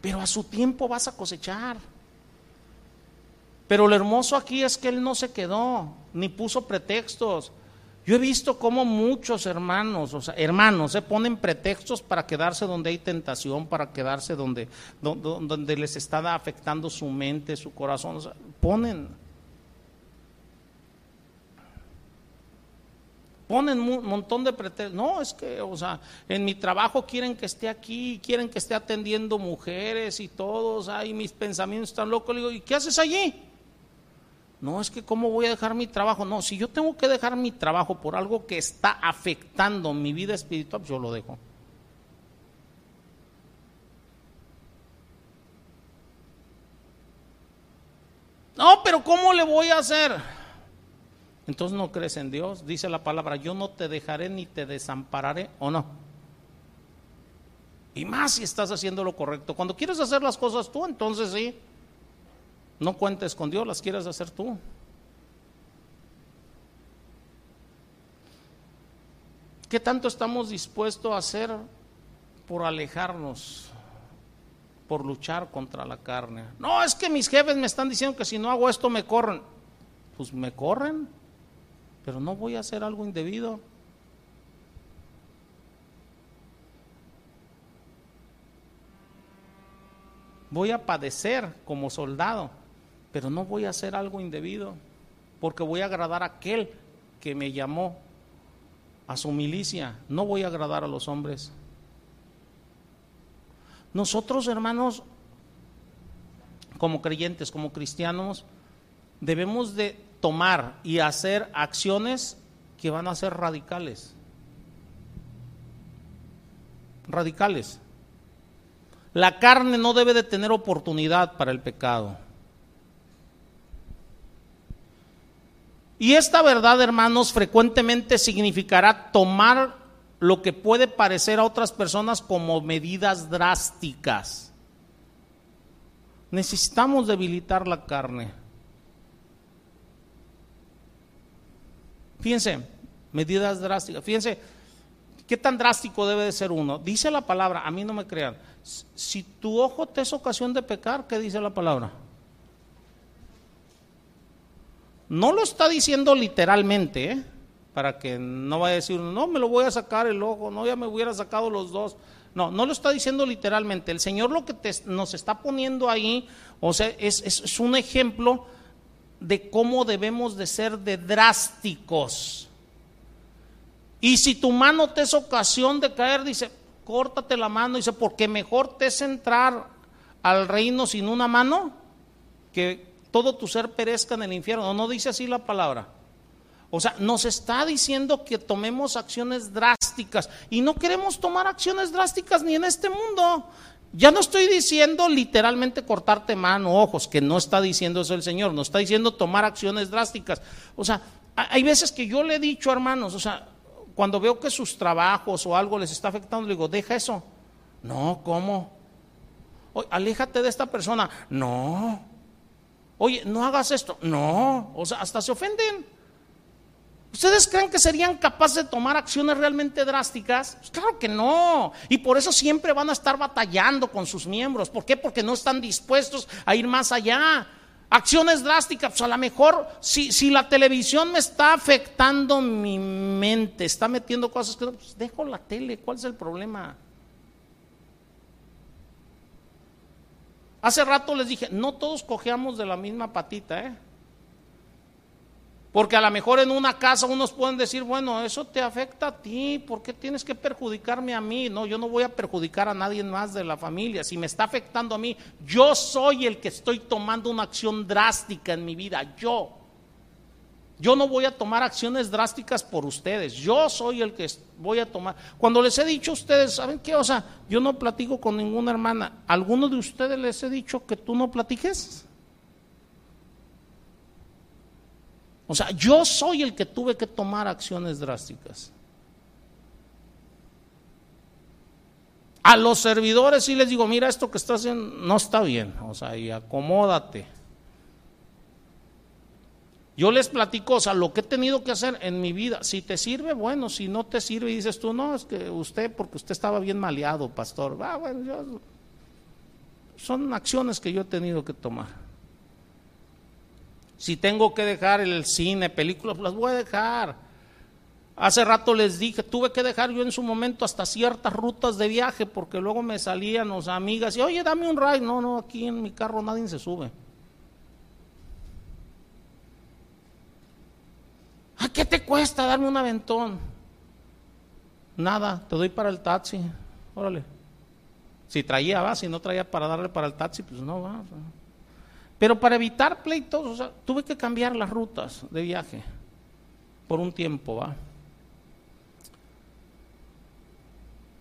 Speaker 1: Pero a su tiempo vas a cosechar. Pero lo hermoso aquí es que él no se quedó, ni puso pretextos. Yo he visto cómo muchos hermanos, o sea, hermanos, se ponen pretextos para quedarse donde hay tentación, para quedarse donde, donde, les está afectando su mente, su corazón. ponen. Ponen un montón de pretextos. No, es que, o sea, en mi trabajo quieren que esté aquí, quieren que esté atendiendo mujeres y todos, ay, mis pensamientos están locos. Le digo, ¿y qué haces allí? No, es que cómo voy a dejar mi trabajo. No, si yo tengo que dejar mi trabajo por algo que está afectando mi vida espiritual, yo lo dejo. No, pero ¿cómo le voy a hacer? Entonces no crees en Dios. Dice la palabra, yo no te dejaré ni te desampararé, ¿o no? Y más si estás haciendo lo correcto. Cuando quieres hacer las cosas tú, entonces sí. No cuentes con Dios, las quieres hacer tú. ¿Qué tanto estamos dispuestos a hacer por alejarnos, por luchar contra la carne? No, es que mis jefes me están diciendo que si no hago esto me corren. Pues me corren, pero no voy a hacer algo indebido. Voy a padecer como soldado pero no voy a hacer algo indebido, porque voy a agradar a aquel que me llamó a su milicia, no voy a agradar a los hombres. Nosotros, hermanos, como creyentes, como cristianos, debemos de tomar y hacer acciones que van a ser radicales. Radicales. La carne no debe de tener oportunidad para el pecado. Y esta verdad, hermanos, frecuentemente significará tomar lo que puede parecer a otras personas como medidas drásticas. Necesitamos debilitar la carne. Fíjense, medidas drásticas. Fíjense, ¿qué tan drástico debe de ser uno? Dice la palabra, a mí no me crean, si tu ojo te es ocasión de pecar, ¿qué dice la palabra? No lo está diciendo literalmente, ¿eh? para que no vaya a decir, no, me lo voy a sacar el ojo, no, ya me hubiera sacado los dos. No, no lo está diciendo literalmente. El Señor lo que nos está poniendo ahí, o sea, es un ejemplo de cómo debemos de ser de drásticos. Y si tu mano te es ocasión de caer, dice, córtate la mano, dice, porque mejor te es entrar al reino sin una mano que todo tu ser perezca en el infierno. No dice así la palabra. O sea, nos está diciendo que tomemos acciones drásticas y no queremos tomar acciones drásticas ni en este mundo. Ya no estoy diciendo literalmente cortarte mano, ojos, que no está diciendo eso el Señor, nos está diciendo tomar acciones drásticas. O sea, hay veces que yo le he dicho, hermanos, o sea, cuando veo que sus trabajos o algo les está afectando, le digo, deja eso. No, ¿cómo? aléjate de esta persona. No, Oye, no hagas esto. No, o sea, hasta se ofenden. ¿Ustedes creen que serían capaces de tomar acciones realmente drásticas? Pues claro que no. Y por eso siempre van a estar batallando con sus miembros. ¿Por qué? Porque no están dispuestos a ir más allá. Acciones drásticas, pues a lo mejor si, si la televisión me está afectando mi mente, está metiendo cosas que pues dejo la tele, ¿cuál es el problema? Hace rato les dije, no todos cojeamos de la misma patita, ¿eh? Porque a lo mejor en una casa unos pueden decir, bueno, eso te afecta a ti, ¿por qué tienes que perjudicarme a mí? No, yo no voy a perjudicar a nadie más de la familia. Si me está afectando a mí, yo soy el que estoy tomando una acción drástica en mi vida, yo. Yo no voy a tomar acciones drásticas por ustedes. Yo soy el que voy a tomar. Cuando les he dicho a ustedes, ¿saben qué? O sea, yo no platico con ninguna hermana. ¿Alguno de ustedes les he dicho que tú no platiques? O sea, yo soy el que tuve que tomar acciones drásticas. A los servidores sí les digo, mira, esto que estás haciendo no está bien, o sea, y acomódate. Yo les platico, o sea, lo que he tenido que hacer en mi vida. Si te sirve, bueno, si no te sirve, dices tú, no, es que usted, porque usted estaba bien maleado, pastor. Ah, bueno, yo, son acciones que yo he tenido que tomar. Si tengo que dejar el cine, películas, las voy a dejar. Hace rato les dije, tuve que dejar yo en su momento hasta ciertas rutas de viaje, porque luego me salían las amigas y, oye, dame un ride. No, no, aquí en mi carro nadie se sube. ¿A qué te cuesta darme un aventón? Nada, te doy para el taxi. Órale. Si traía, va, si no traía para darle para el taxi, pues no va. Pero para evitar pleitos, tuve que cambiar las rutas de viaje por un tiempo, va.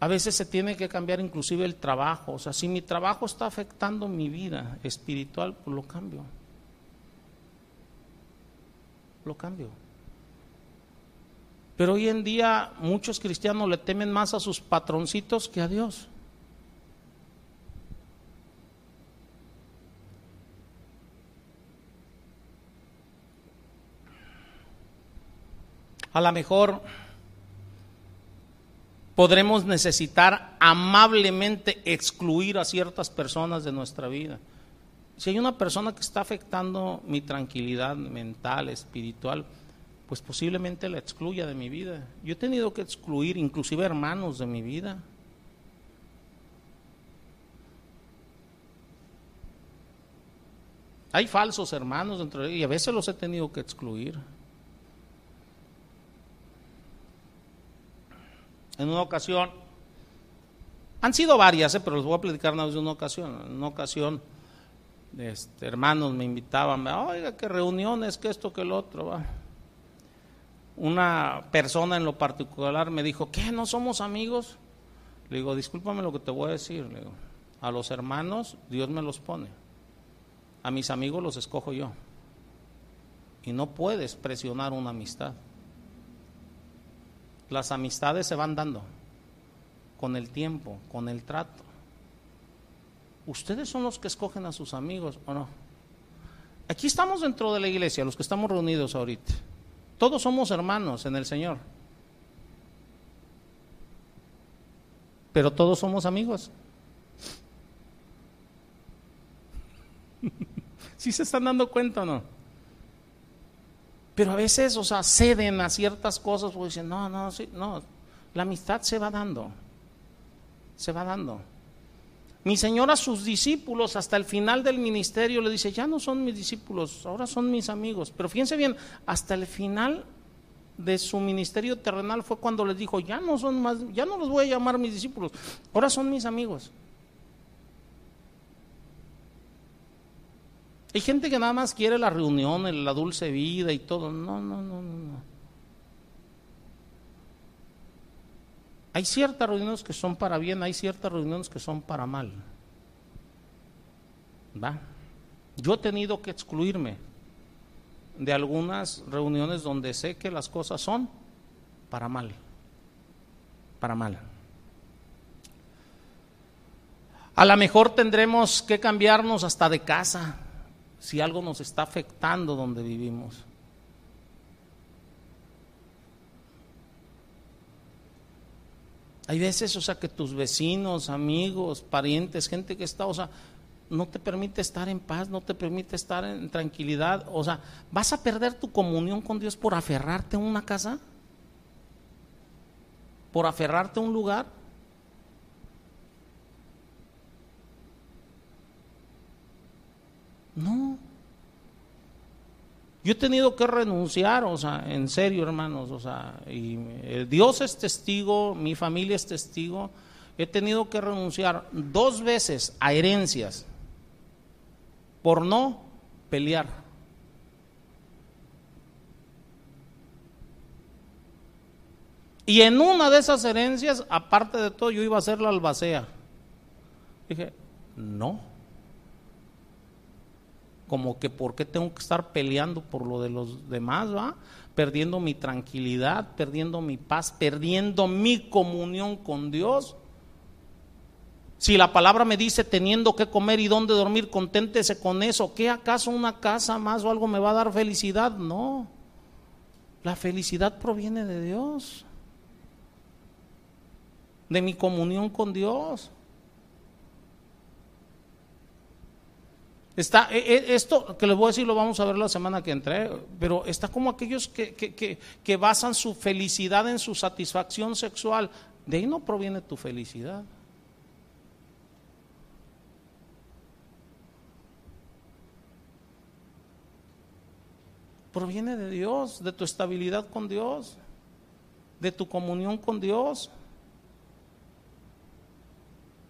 Speaker 1: A veces se tiene que cambiar inclusive el trabajo. O sea, si mi trabajo está afectando mi vida espiritual, pues lo cambio. Lo cambio. Pero hoy en día muchos cristianos le temen más a sus patroncitos que a Dios. A lo mejor podremos necesitar amablemente excluir a ciertas personas de nuestra vida. Si hay una persona que está afectando mi tranquilidad mental, espiritual, pues posiblemente la excluya de mi vida. Yo he tenido que excluir inclusive hermanos de mi vida. Hay falsos hermanos dentro de y a veces los he tenido que excluir. En una ocasión, han sido varias, eh, pero les voy a platicar nada más de una ocasión. En una ocasión, este, hermanos me invitaban, oiga, qué reuniones, que esto, que el otro, va una persona en lo particular me dijo, ¿qué? ¿No somos amigos? Le digo, discúlpame lo que te voy a decir. Le digo, a los hermanos Dios me los pone. A mis amigos los escojo yo. Y no puedes presionar una amistad. Las amistades se van dando con el tiempo, con el trato. Ustedes son los que escogen a sus amigos o no. Aquí estamos dentro de la iglesia, los que estamos reunidos ahorita. Todos somos hermanos en el Señor. Pero todos somos amigos. [LAUGHS] ¿Sí se están dando cuenta o no? Pero a veces, o sea, ceden a ciertas cosas porque dicen, no, no, no. La amistad se va dando. Se va dando. Mi Señor a sus discípulos hasta el final del ministerio le dice, ya no son mis discípulos, ahora son mis amigos. Pero fíjense bien, hasta el final de su ministerio terrenal fue cuando les dijo, ya no son más, ya no los voy a llamar mis discípulos, ahora son mis amigos. Hay gente que nada más quiere la reunión, la dulce vida y todo. No, no, no, no, no. Hay ciertas reuniones que son para bien, hay ciertas reuniones que son para mal. ¿Va? Yo he tenido que excluirme de algunas reuniones donde sé que las cosas son para mal. Para mal. A lo mejor tendremos que cambiarnos hasta de casa si algo nos está afectando donde vivimos. Hay veces, o sea, que tus vecinos, amigos, parientes, gente que está, o sea, no te permite estar en paz, no te permite estar en tranquilidad. O sea, ¿vas a perder tu comunión con Dios por aferrarte a una casa? ¿Por aferrarte a un lugar? Yo he tenido que renunciar, o sea, en serio, hermanos, o sea, y eh, Dios es testigo, mi familia es testigo. He tenido que renunciar dos veces a herencias por no pelear. Y en una de esas herencias, aparte de todo, yo iba a ser la albacea. Dije, no. Como que, ¿por qué tengo que estar peleando por lo de los demás, va? Perdiendo mi tranquilidad, perdiendo mi paz, perdiendo mi comunión con Dios. Si la palabra me dice teniendo que comer y dónde dormir, conténtese con eso. ¿Qué acaso una casa más o algo me va a dar felicidad? No. La felicidad proviene de Dios, de mi comunión con Dios. Está, e, e, esto que les voy a decir lo vamos a ver la semana que entré, pero está como aquellos que, que, que basan su felicidad en su satisfacción sexual. De ahí no proviene tu felicidad. proviene de Dios, de tu estabilidad con Dios, de tu comunión con Dios.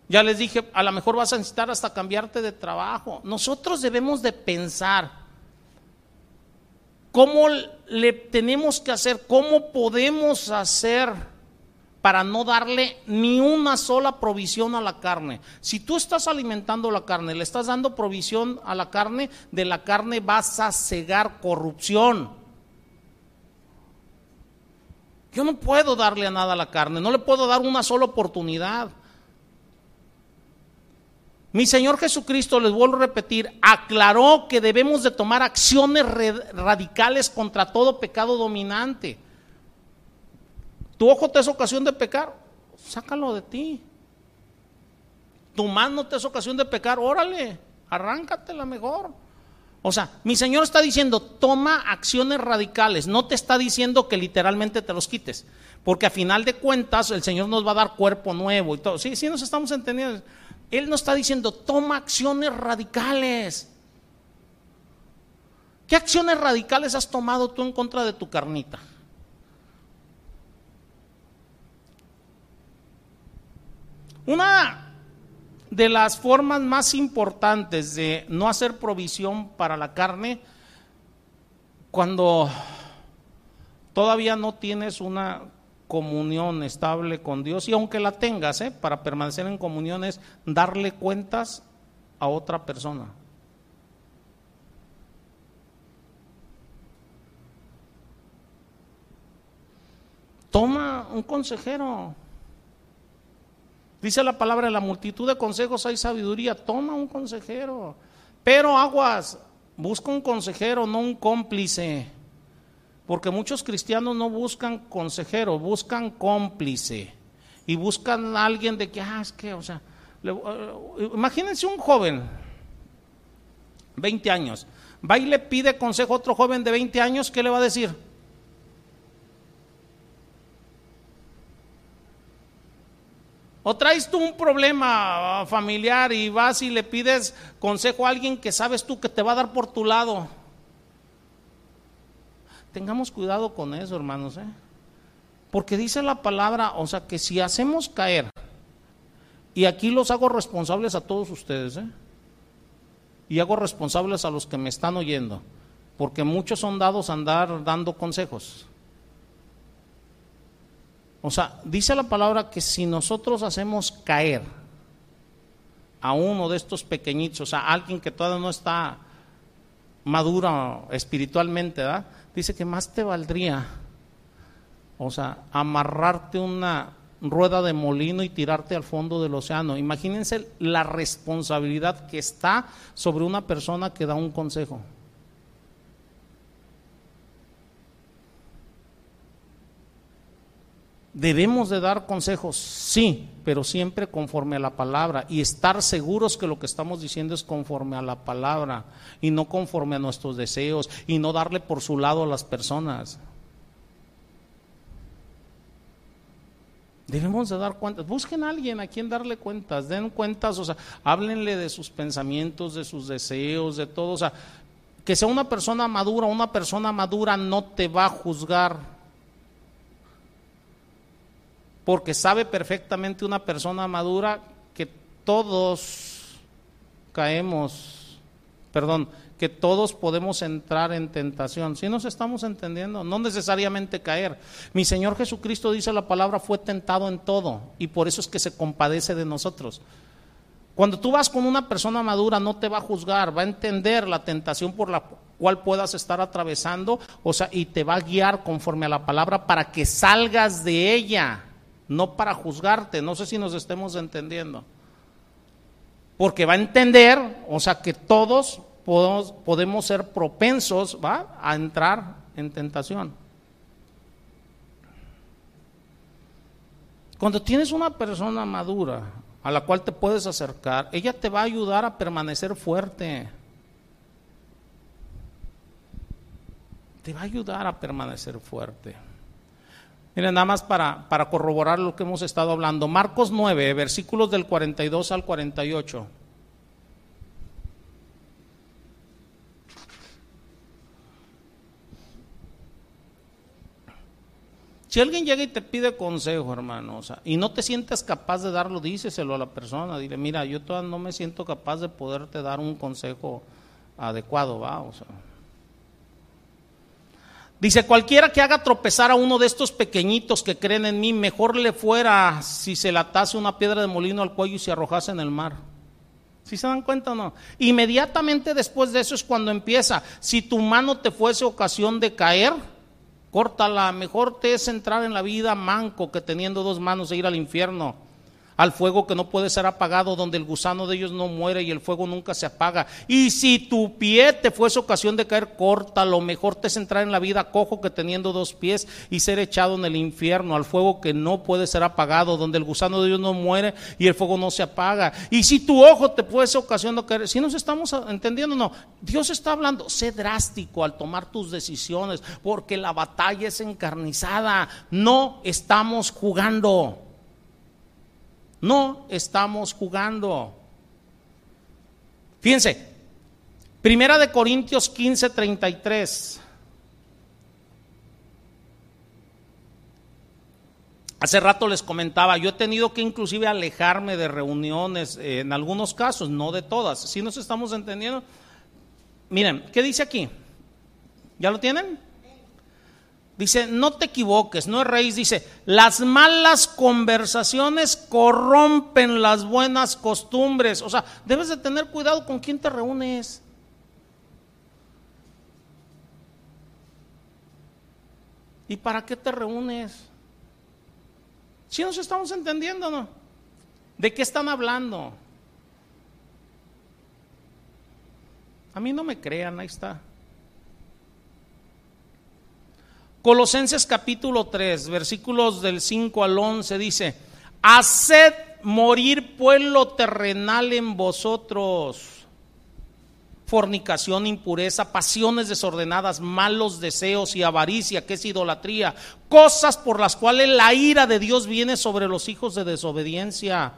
Speaker 1: Ya les dije, a lo mejor vas a necesitar hasta cambiarte de trabajo. Nosotros debemos de pensar cómo le tenemos que hacer, cómo podemos hacer para no darle ni una sola provisión a la carne. Si tú estás alimentando la carne, le estás dando provisión a la carne, de la carne vas a cegar corrupción. Yo no puedo darle a nada a la carne, no le puedo dar una sola oportunidad. Mi Señor Jesucristo, les vuelvo a repetir, aclaró que debemos de tomar acciones radicales contra todo pecado dominante. Tu ojo te es ocasión de pecar, sácalo de ti. Tu mano te es ocasión de pecar, órale, arráncatela mejor. O sea, mi Señor está diciendo, toma acciones radicales, no te está diciendo que literalmente te los quites, porque a final de cuentas el Señor nos va a dar cuerpo nuevo y todo. Sí, sí nos estamos entendiendo. Él nos está diciendo, toma acciones radicales. ¿Qué acciones radicales has tomado tú en contra de tu carnita? Una de las formas más importantes de no hacer provisión para la carne, cuando todavía no tienes una comunión estable con Dios, y aunque la tengas, ¿eh? para permanecer en comunión es darle cuentas a otra persona. Toma un consejero. Dice la palabra, en la multitud de consejos hay sabiduría. Toma un consejero. Pero aguas, busca un consejero, no un cómplice. Porque muchos cristianos no buscan consejero, buscan cómplice. Y buscan a alguien de que, ah, es que, o sea, uh, imagínense un joven, 20 años, va y le pide consejo a otro joven de 20 años, ¿qué le va a decir? O traes tú un problema familiar y vas y le pides consejo a alguien que sabes tú que te va a dar por tu lado. Tengamos cuidado con eso, hermanos, ¿eh? Porque dice la palabra, o sea, que si hacemos caer, y aquí los hago responsables a todos ustedes, ¿eh? Y hago responsables a los que me están oyendo, porque muchos son dados a andar dando consejos. O sea, dice la palabra que si nosotros hacemos caer a uno de estos pequeñitos, o sea, alguien que todavía no está maduro espiritualmente, ¿verdad? Dice que más te valdría, o sea, amarrarte una rueda de molino y tirarte al fondo del océano. Imagínense la responsabilidad que está sobre una persona que da un consejo. Debemos de dar consejos, sí, pero siempre conforme a la palabra y estar seguros que lo que estamos diciendo es conforme a la palabra y no conforme a nuestros deseos y no darle por su lado a las personas. Debemos de dar cuentas. Busquen a alguien a quien darle cuentas. Den cuentas, o sea, háblenle de sus pensamientos, de sus deseos, de todo. O sea, que sea una persona madura, una persona madura no te va a juzgar porque sabe perfectamente una persona madura que todos caemos, perdón, que todos podemos entrar en tentación. Si nos estamos entendiendo, no necesariamente caer. Mi Señor Jesucristo dice la palabra fue tentado en todo y por eso es que se compadece de nosotros. Cuando tú vas con una persona madura no te va a juzgar, va a entender la tentación por la cual puedas estar atravesando, o sea, y te va a guiar conforme a la palabra para que salgas de ella, no para juzgarte. No sé si nos estemos entendiendo. Porque va a entender, o sea, que todos podemos, ser propensos ¿va? a entrar en tentación. Cuando tienes una persona madura a la cual te puedes acercar, ella te va a ayudar a permanecer fuerte. Te va a ayudar a permanecer fuerte. Miren, nada más para, para corroborar lo que hemos estado hablando. Marcos 9, versículos del 42 al 48. Si alguien llega y te pide consejo, hermano, y no te sientes capaz de darlo, díseselo a la persona. Dile, mira, yo todavía no me siento capaz de poderte dar un consejo adecuado, va, o sea. Dice, cualquiera que haga tropezar a uno de estos pequeñitos que creen en mí, mejor le fuera si se le atase una piedra de molino al cuello y se arrojase en el mar. ¿Sí se dan cuenta o no? Inmediatamente después de eso es cuando empieza. Si tu mano te fuese ocasión de caer, Córtala, mejor te es entrar en la vida manco que teniendo dos manos e ir al infierno al fuego que no puede ser apagado, donde el gusano de ellos no muere y el fuego nunca se apaga. Y si tu pie te fuese ocasión de caer, lo Mejor te es entrar en la vida cojo que teniendo dos pies y ser echado en el infierno, al fuego que no puede ser apagado, donde el gusano de ellos no muere y el fuego no se apaga. Y si tu ojo te fuese ocasión de caer, si nos estamos entendiendo, no. Dios está hablando, sé drástico al tomar tus decisiones, porque la batalla es encarnizada. No estamos jugando. No estamos jugando. Fíjense, Primera de Corintios 15, 33. Hace rato les comentaba, yo he tenido que inclusive alejarme de reuniones, eh, en algunos casos, no de todas. Si nos estamos entendiendo? Miren, ¿qué dice aquí? ¿Ya lo tienen? Dice, no te equivoques, no erréis. Dice, las malas conversaciones corrompen las buenas costumbres. O sea, debes de tener cuidado con quién te reúnes. ¿Y para qué te reúnes? Si nos estamos entendiendo, ¿no? ¿De qué están hablando? A mí no me crean, ahí está. Colosenses capítulo 3, versículos del 5 al 11 dice, haced morir pueblo terrenal en vosotros, fornicación, impureza, pasiones desordenadas, malos deseos y avaricia, que es idolatría, cosas por las cuales la ira de Dios viene sobre los hijos de desobediencia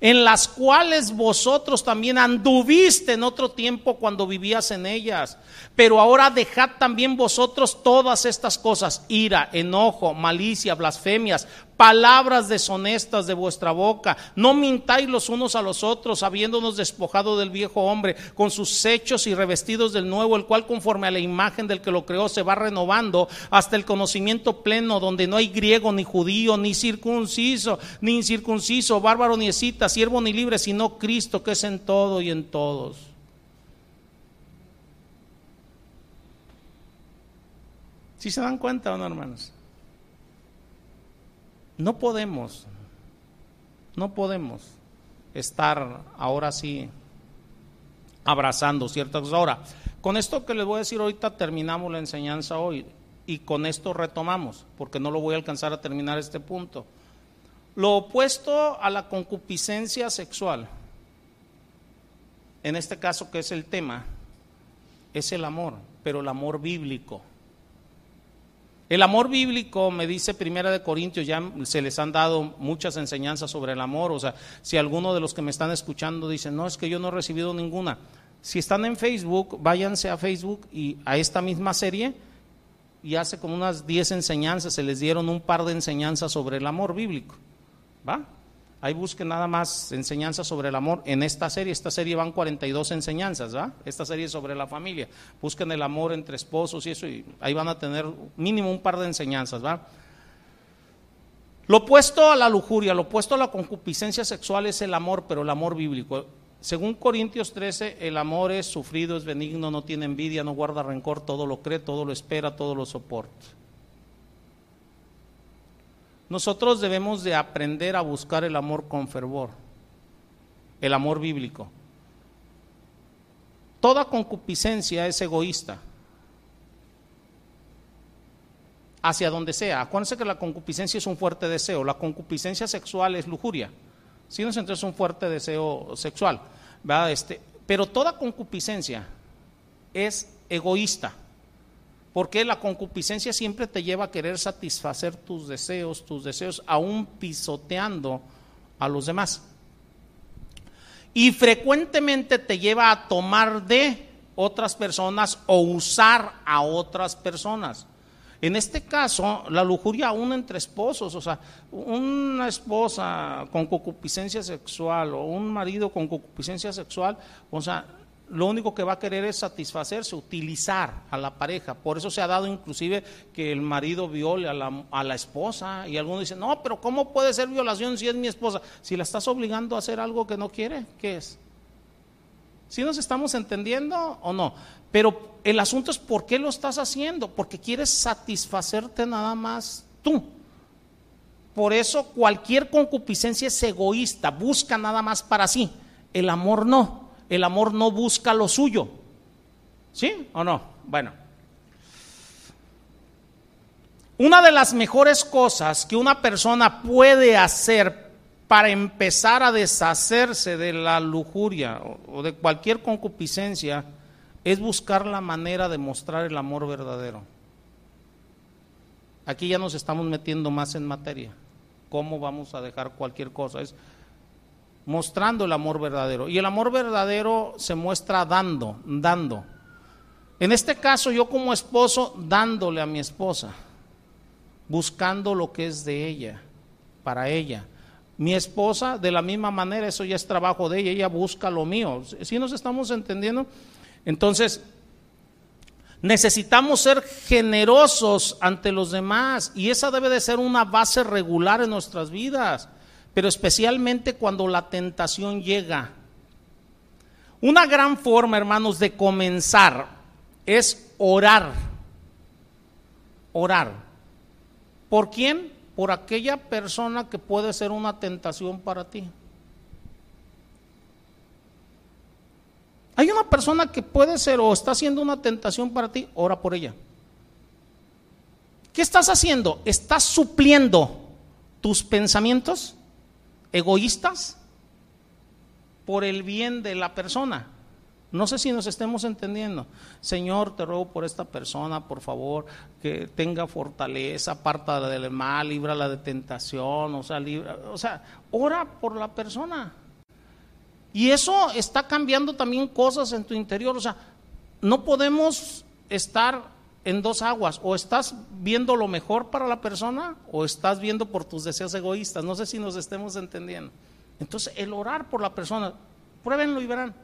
Speaker 1: en las cuales vosotros también anduviste en otro tiempo cuando vivías en ellas. Pero ahora dejad también vosotros todas estas cosas, ira, enojo, malicia, blasfemias, palabras deshonestas de vuestra boca. No mintáis los unos a los otros, habiéndonos despojado del viejo hombre, con sus hechos y revestidos del nuevo, el cual conforme a la imagen del que lo creó se va renovando hasta el conocimiento pleno, donde no hay griego ni judío, ni circunciso, ni incircunciso, bárbaro ni escita, siervo ni libre, sino Cristo que es en todo y en todos. ¿Sí se dan cuenta o no, hermanos? No podemos, no podemos estar ahora sí abrazando ciertas cosas. Ahora, con esto que les voy a decir ahorita terminamos la enseñanza hoy y con esto retomamos, porque no lo voy a alcanzar a terminar este punto. Lo opuesto a la concupiscencia sexual, en este caso que es el tema, es el amor, pero el amor bíblico. El amor bíblico, me dice Primera de Corintios, ya se les han dado muchas enseñanzas sobre el amor. O sea, si alguno de los que me están escuchando dice, no, es que yo no he recibido ninguna. Si están en Facebook, váyanse a Facebook y a esta misma serie y hace como unas 10 enseñanzas, se les dieron un par de enseñanzas sobre el amor bíblico. ¿Va? Ahí busquen nada más enseñanzas sobre el amor en esta serie. Esta serie van 42 enseñanzas, ¿va? Esta serie es sobre la familia. Busquen el amor entre esposos y eso, y ahí van a tener mínimo un par de enseñanzas, ¿va? Lo opuesto a la lujuria, lo opuesto a la concupiscencia sexual es el amor, pero el amor bíblico. Según Corintios 13, el amor es sufrido, es benigno, no tiene envidia, no guarda rencor, todo lo cree, todo lo espera, todo lo soporta. Nosotros debemos de aprender a buscar el amor con fervor, el amor bíblico. Toda concupiscencia es egoísta, hacia donde sea. Acuérdense que la concupiscencia es un fuerte deseo, la concupiscencia sexual es lujuria. Si nos entonces es un fuerte deseo sexual. Este, pero toda concupiscencia es egoísta. Porque la concupiscencia siempre te lleva a querer satisfacer tus deseos, tus deseos, aún pisoteando a los demás. Y frecuentemente te lleva a tomar de otras personas o usar a otras personas. En este caso, la lujuria aún entre esposos, o sea, una esposa con concupiscencia sexual o un marido con concupiscencia sexual, o sea, lo único que va a querer es satisfacerse, utilizar a la pareja. Por eso se ha dado inclusive que el marido viole a la, esposa y algunos dicen, no, pero ¿cómo puede ser violación si es mi esposa? Si la estás obligando a hacer algo que no quiere, ¿qué es? ¿Sí nos estamos entendiendo o no? Pero el asunto es por qué lo estás haciendo, porque quieres satisfacerte nada más tú. Por eso cualquier concupiscencia es egoísta, busca nada más para sí. El amor no el amor no busca lo suyo. ¿Sí o no? Bueno. Una de las mejores cosas que una persona puede hacer para empezar a deshacerse de la lujuria o de cualquier concupiscencia es buscar la manera de mostrar el amor verdadero. Aquí ya nos estamos metiendo más en materia. ¿Cómo vamos a dejar cualquier cosa? Es mostrando el amor verdadero. Y el amor verdadero se muestra dando, dando. En este caso yo como esposo dándole a mi esposa, buscando lo que es de ella, para ella. Mi esposa, de la misma manera, eso ya es trabajo de ella, ella busca lo mío. ¿Sí nos estamos entendiendo? Entonces, necesitamos ser generosos ante los demás y esa debe de ser una base regular en nuestras vidas pero especialmente cuando la tentación llega. Una gran forma, hermanos, de comenzar es orar. Orar. ¿Por quién? Por aquella persona que puede ser una tentación para ti. Hay una persona que puede ser o está haciendo una tentación para ti, ora por ella. ¿Qué estás haciendo? ¿Estás supliendo tus pensamientos? Egoístas por el bien de la persona. No sé si nos estemos entendiendo. Señor, te ruego por esta persona, por favor, que tenga fortaleza, aparta del mal, líbrala de tentación, o sea, libra, o sea, ora por la persona. Y eso está cambiando también cosas en tu interior, o sea, no podemos estar en dos aguas, o estás viendo lo mejor para la persona o estás viendo por tus deseos egoístas. No sé si nos estemos entendiendo. Entonces, el orar por la persona, pruébenlo y verán.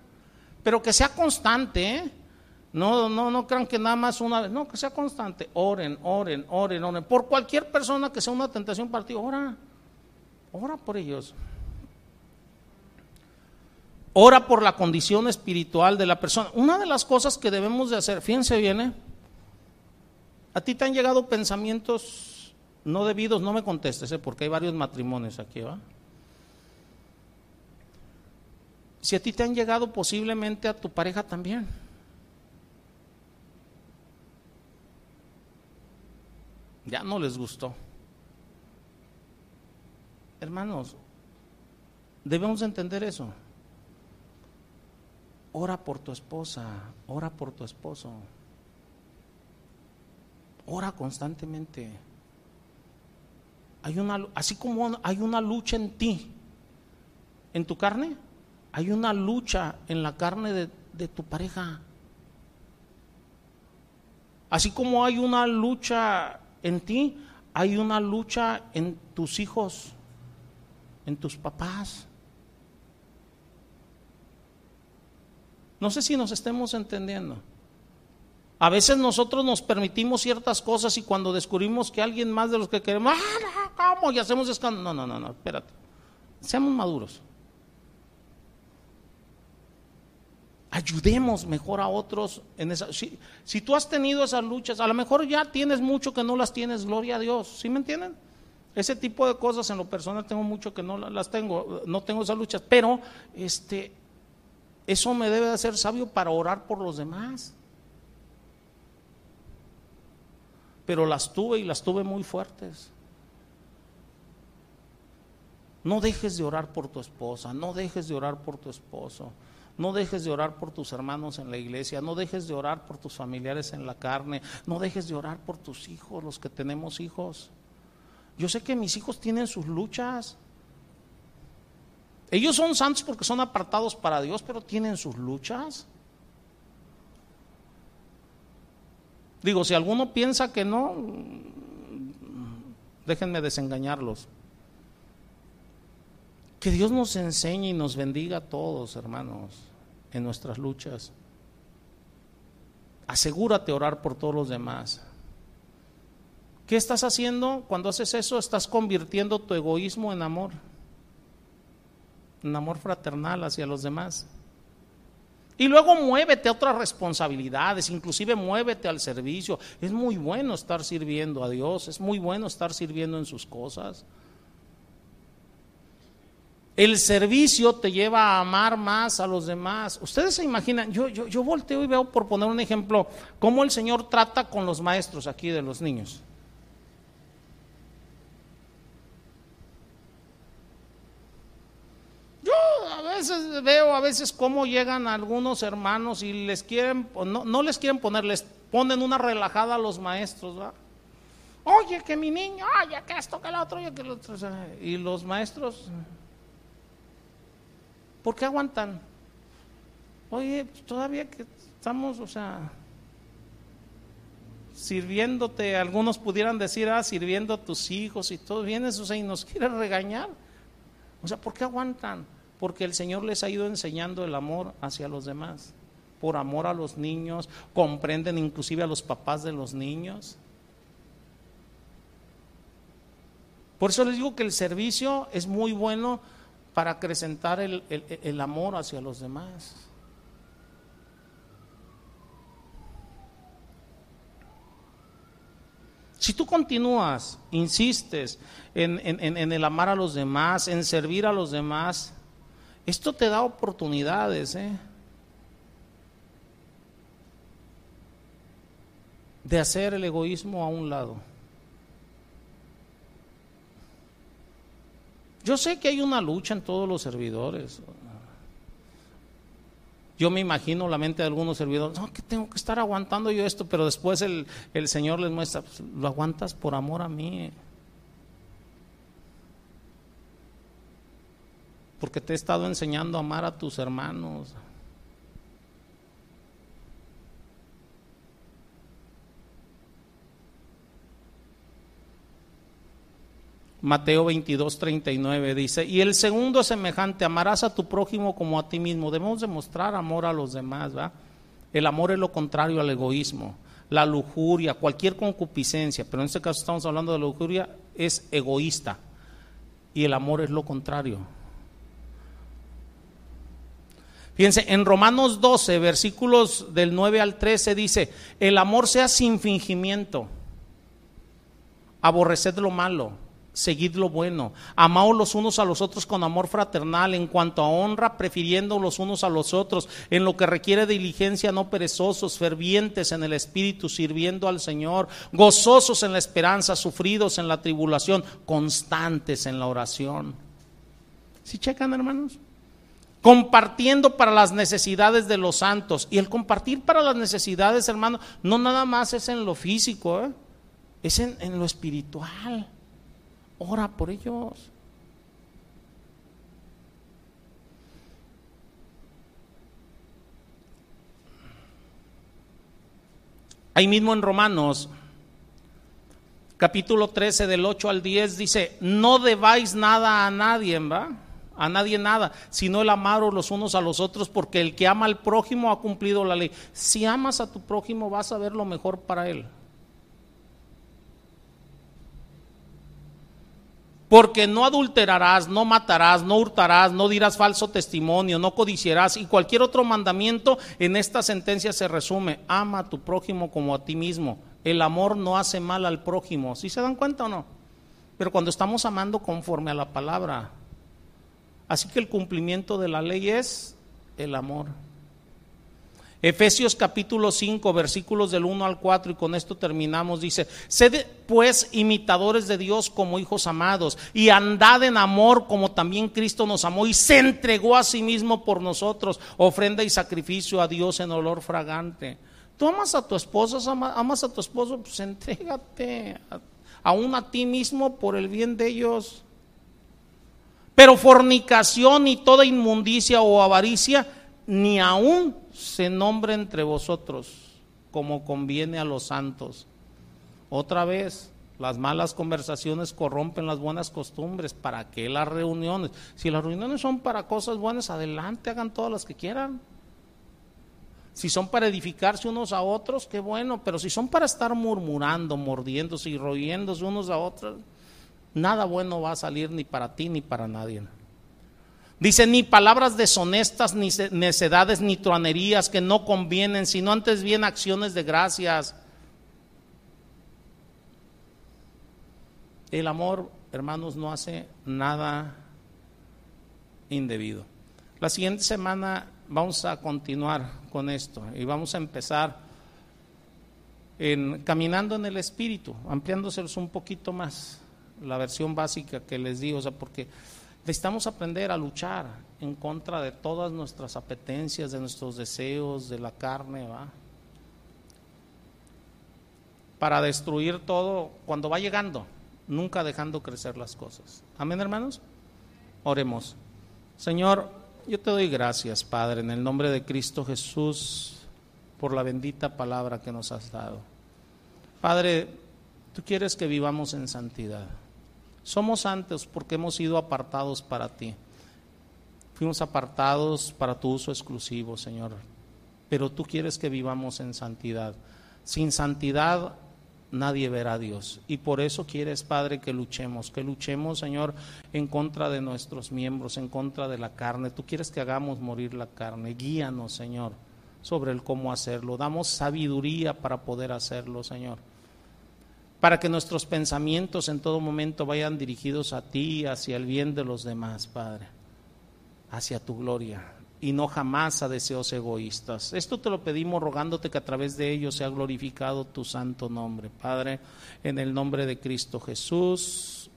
Speaker 1: Pero que sea constante, ¿eh? No, no, no crean que nada más una vez, no, que sea constante. Oren, oren, oren, oren. Por cualquier persona que sea una tentación para ti, ora. Ora por ellos. Ora por la condición espiritual de la persona. Una de las cosas que debemos de hacer, fíjense bien, ¿eh? ¿A ti te han llegado pensamientos no debidos? No me contestes, ¿eh? porque hay varios matrimonios aquí, ¿va? Si a ti te han llegado posiblemente a tu pareja también. Ya no les gustó. Hermanos, debemos entender eso. Ora por tu esposa, ora por tu esposo. Ora constantemente. Hay una, así como hay una lucha en ti, en tu carne, hay una lucha en la carne de, de tu pareja. Así como hay una lucha en ti, hay una lucha en tus hijos. en tus papás. No sé si nos estemos entendiendo. A veces nosotros nos permitimos ciertas cosas y cuando descubrimos que alguien más de los que queremos, ¡ah, ¿cómo? Y hacemos escándalo. No, no, no, no, espérate. Seamos maduros. Ayudemos mejor a otros en esa. Si, si, tú has tenido esas luchas, a lo mejor ya tienes mucho que no las tienes, gloria a Dios. ¿Sí me entienden? Ese tipo de cosas en lo personal tengo mucho que no las tengo, no tengo esas luchas, pero este, eso me debe de hacer sabio para orar por los demás. Pero las tuve y las tuve muy fuertes. No dejes de orar por tu esposa, no dejes de orar por tu esposo, no dejes de orar por tus hermanos en la iglesia, no dejes de orar por tus familiares en la carne, no dejes de orar por tus hijos, los que tenemos hijos. Yo sé que mis hijos tienen sus luchas. Ellos son santos porque son apartados para Dios, pero tienen sus luchas. Digo, si alguno piensa que no, déjenme desengañarlos. Que Dios nos enseñe y nos bendiga a todos, hermanos, en nuestras luchas. Asegúrate orar por todos los demás. ¿Qué estás haciendo cuando haces eso? Estás convirtiendo tu egoísmo en amor en amor fraternal hacia los demás. Y luego muévete a otras responsabilidades, inclusive muévete al servicio. Es muy bueno estar sirviendo a Dios, es muy bueno estar sirviendo en sus cosas. El servicio te lleva a amar más a los demás. Ustedes se imaginan, yo, yo, yo volteo y veo, por poner un ejemplo, cómo el Señor trata con los maestros aquí de los niños. Veces veo a veces cómo llegan algunos hermanos y les quieren, no, no les quieren poner, les ponen una relajada a los maestros, Oye, que mi niño, oye, que esto, que el otro, oye, que el otro. Y los maestros, ¿por qué aguantan? Oye, todavía que estamos, o sea, sirviéndote, algunos pudieran decir, ah, sirviendo a tus hijos y todo, vienes, o y nos quiere regañar. O sea, ¿por qué aguantan? Porque el Señor les ha ido enseñando el amor hacia los demás. Por amor a los niños, comprenden inclusive a los papás de los niños. Por eso les digo que el servicio es muy bueno para acrecentar el, amor hacia los demás. Si tú continúas, insistes en, en, el amar a los demás, en servir a los demás, esto te da oportunidades, ¿eh? De hacer el egoísmo a un lado. Yo sé que hay una lucha en todos los servidores. Yo me imagino la mente de algunos servidores, no, que tengo que estar aguantando yo esto, pero después el, el Señor les muestra, pues, lo aguantas por amor a mí. Porque te he estado enseñando a amar a tus hermanos. Mateo 22, 39 dice, y el segundo semejante, amarás a tu prójimo como a ti mismo. Debemos demostrar amor a los demás, ¿va? El amor es lo contrario al egoísmo, la lujuria, cualquier concupiscencia, pero en este caso estamos hablando de lujuria, es egoísta. Y el amor es lo contrario, Fíjense, en Romanos 12, versículos del 9 al 13 dice, el amor sea sin fingimiento, aborreced lo malo, seguid lo bueno, amaos los unos a los otros con amor fraternal, en cuanto a honra, prefiriendo los unos a los otros, en lo que requiere diligencia, no perezosos, fervientes en el espíritu, sirviendo al Señor, gozosos en la esperanza, sufridos en la tribulación, constantes en la oración. ¿Sí checan, hermanos? Compartiendo para las necesidades de los santos. Y el compartir para las necesidades, hermano, no nada más es en lo físico, ¿eh? es en, en lo espiritual. Ora por ellos. Ahí mismo en Romanos, capítulo 13 del 8 al 10 dice, no debáis nada a nadie, ¿va? A nadie nada, sino el amaros los unos a los otros, porque el que ama al prójimo ha cumplido la ley. Si amas a tu prójimo vas a ver lo mejor para él. Porque no adulterarás, no matarás, no hurtarás, no dirás falso testimonio, no codiciarás y cualquier otro mandamiento en esta sentencia se resume, ama a tu prójimo como a ti mismo. El amor no hace mal al prójimo, ¿sí se dan cuenta o no? Pero cuando estamos amando conforme a la palabra. Así que el cumplimiento de la ley es el amor. Efesios capítulo 5, versículos del 1 al 4, y con esto terminamos, dice, sed pues imitadores de Dios como hijos amados, y andad en amor como también Cristo nos amó y se entregó a sí mismo por nosotros, ofrenda y sacrificio a Dios en olor fragante. Tú amas a tu esposa, amas a tu esposo, pues entrégate aún a ti mismo por el bien de ellos. Pero fornicación y toda inmundicia o avaricia, ni aún se nombre entre vosotros como conviene a los santos. Otra vez, las malas conversaciones corrompen las buenas costumbres. ¿Para qué las reuniones? Si las reuniones son para cosas buenas, adelante, hagan todas las que quieran. Si son para edificarse unos a otros, qué bueno, pero si son para estar murmurando, mordiéndose y royéndose unos a otros, nada bueno va a salir ni para ti ni para nadie. Dice, ni palabras deshonestas, ni necedades, ni truanerías que no convienen, sino antes bien acciones de gracias. El amor, hermanos, no hace nada indebido. La siguiente semana vamos a continuar con esto y vamos a empezar en, caminando en el Espíritu, ampliándoselos un poquito más, la versión básica que les digo, o sea, porque Necesitamos aprender a luchar en contra de todas nuestras apetencias, de nuestros deseos, de la carne, ¿va? Para destruir todo cuando va llegando, nunca dejando crecer las cosas. Amén, hermanos. Oremos. Señor, yo te doy gracias, Padre, en el nombre de Cristo Jesús, por la bendita palabra que nos has dado. Padre, tú quieres que vivamos en santidad. Somos santos porque hemos sido apartados para ti. Fuimos apartados para tu uso exclusivo, Señor. Pero tú quieres que vivamos en santidad. Sin santidad nadie verá a Dios. Y por eso quieres, Padre, que luchemos, que luchemos, Señor, en contra de nuestros miembros, en contra de la carne. Tú quieres que hagamos morir la carne. Guíanos, Señor, sobre el cómo hacerlo. Damos sabiduría para poder hacerlo, Señor para que nuestros pensamientos en todo momento vayan dirigidos a ti, hacia el bien de los demás, Padre, hacia tu gloria y no jamás a deseos egoístas. Esto te lo pedimos rogándote que a través de ellos sea glorificado tu santo nombre, Padre, en el nombre de Cristo Jesús.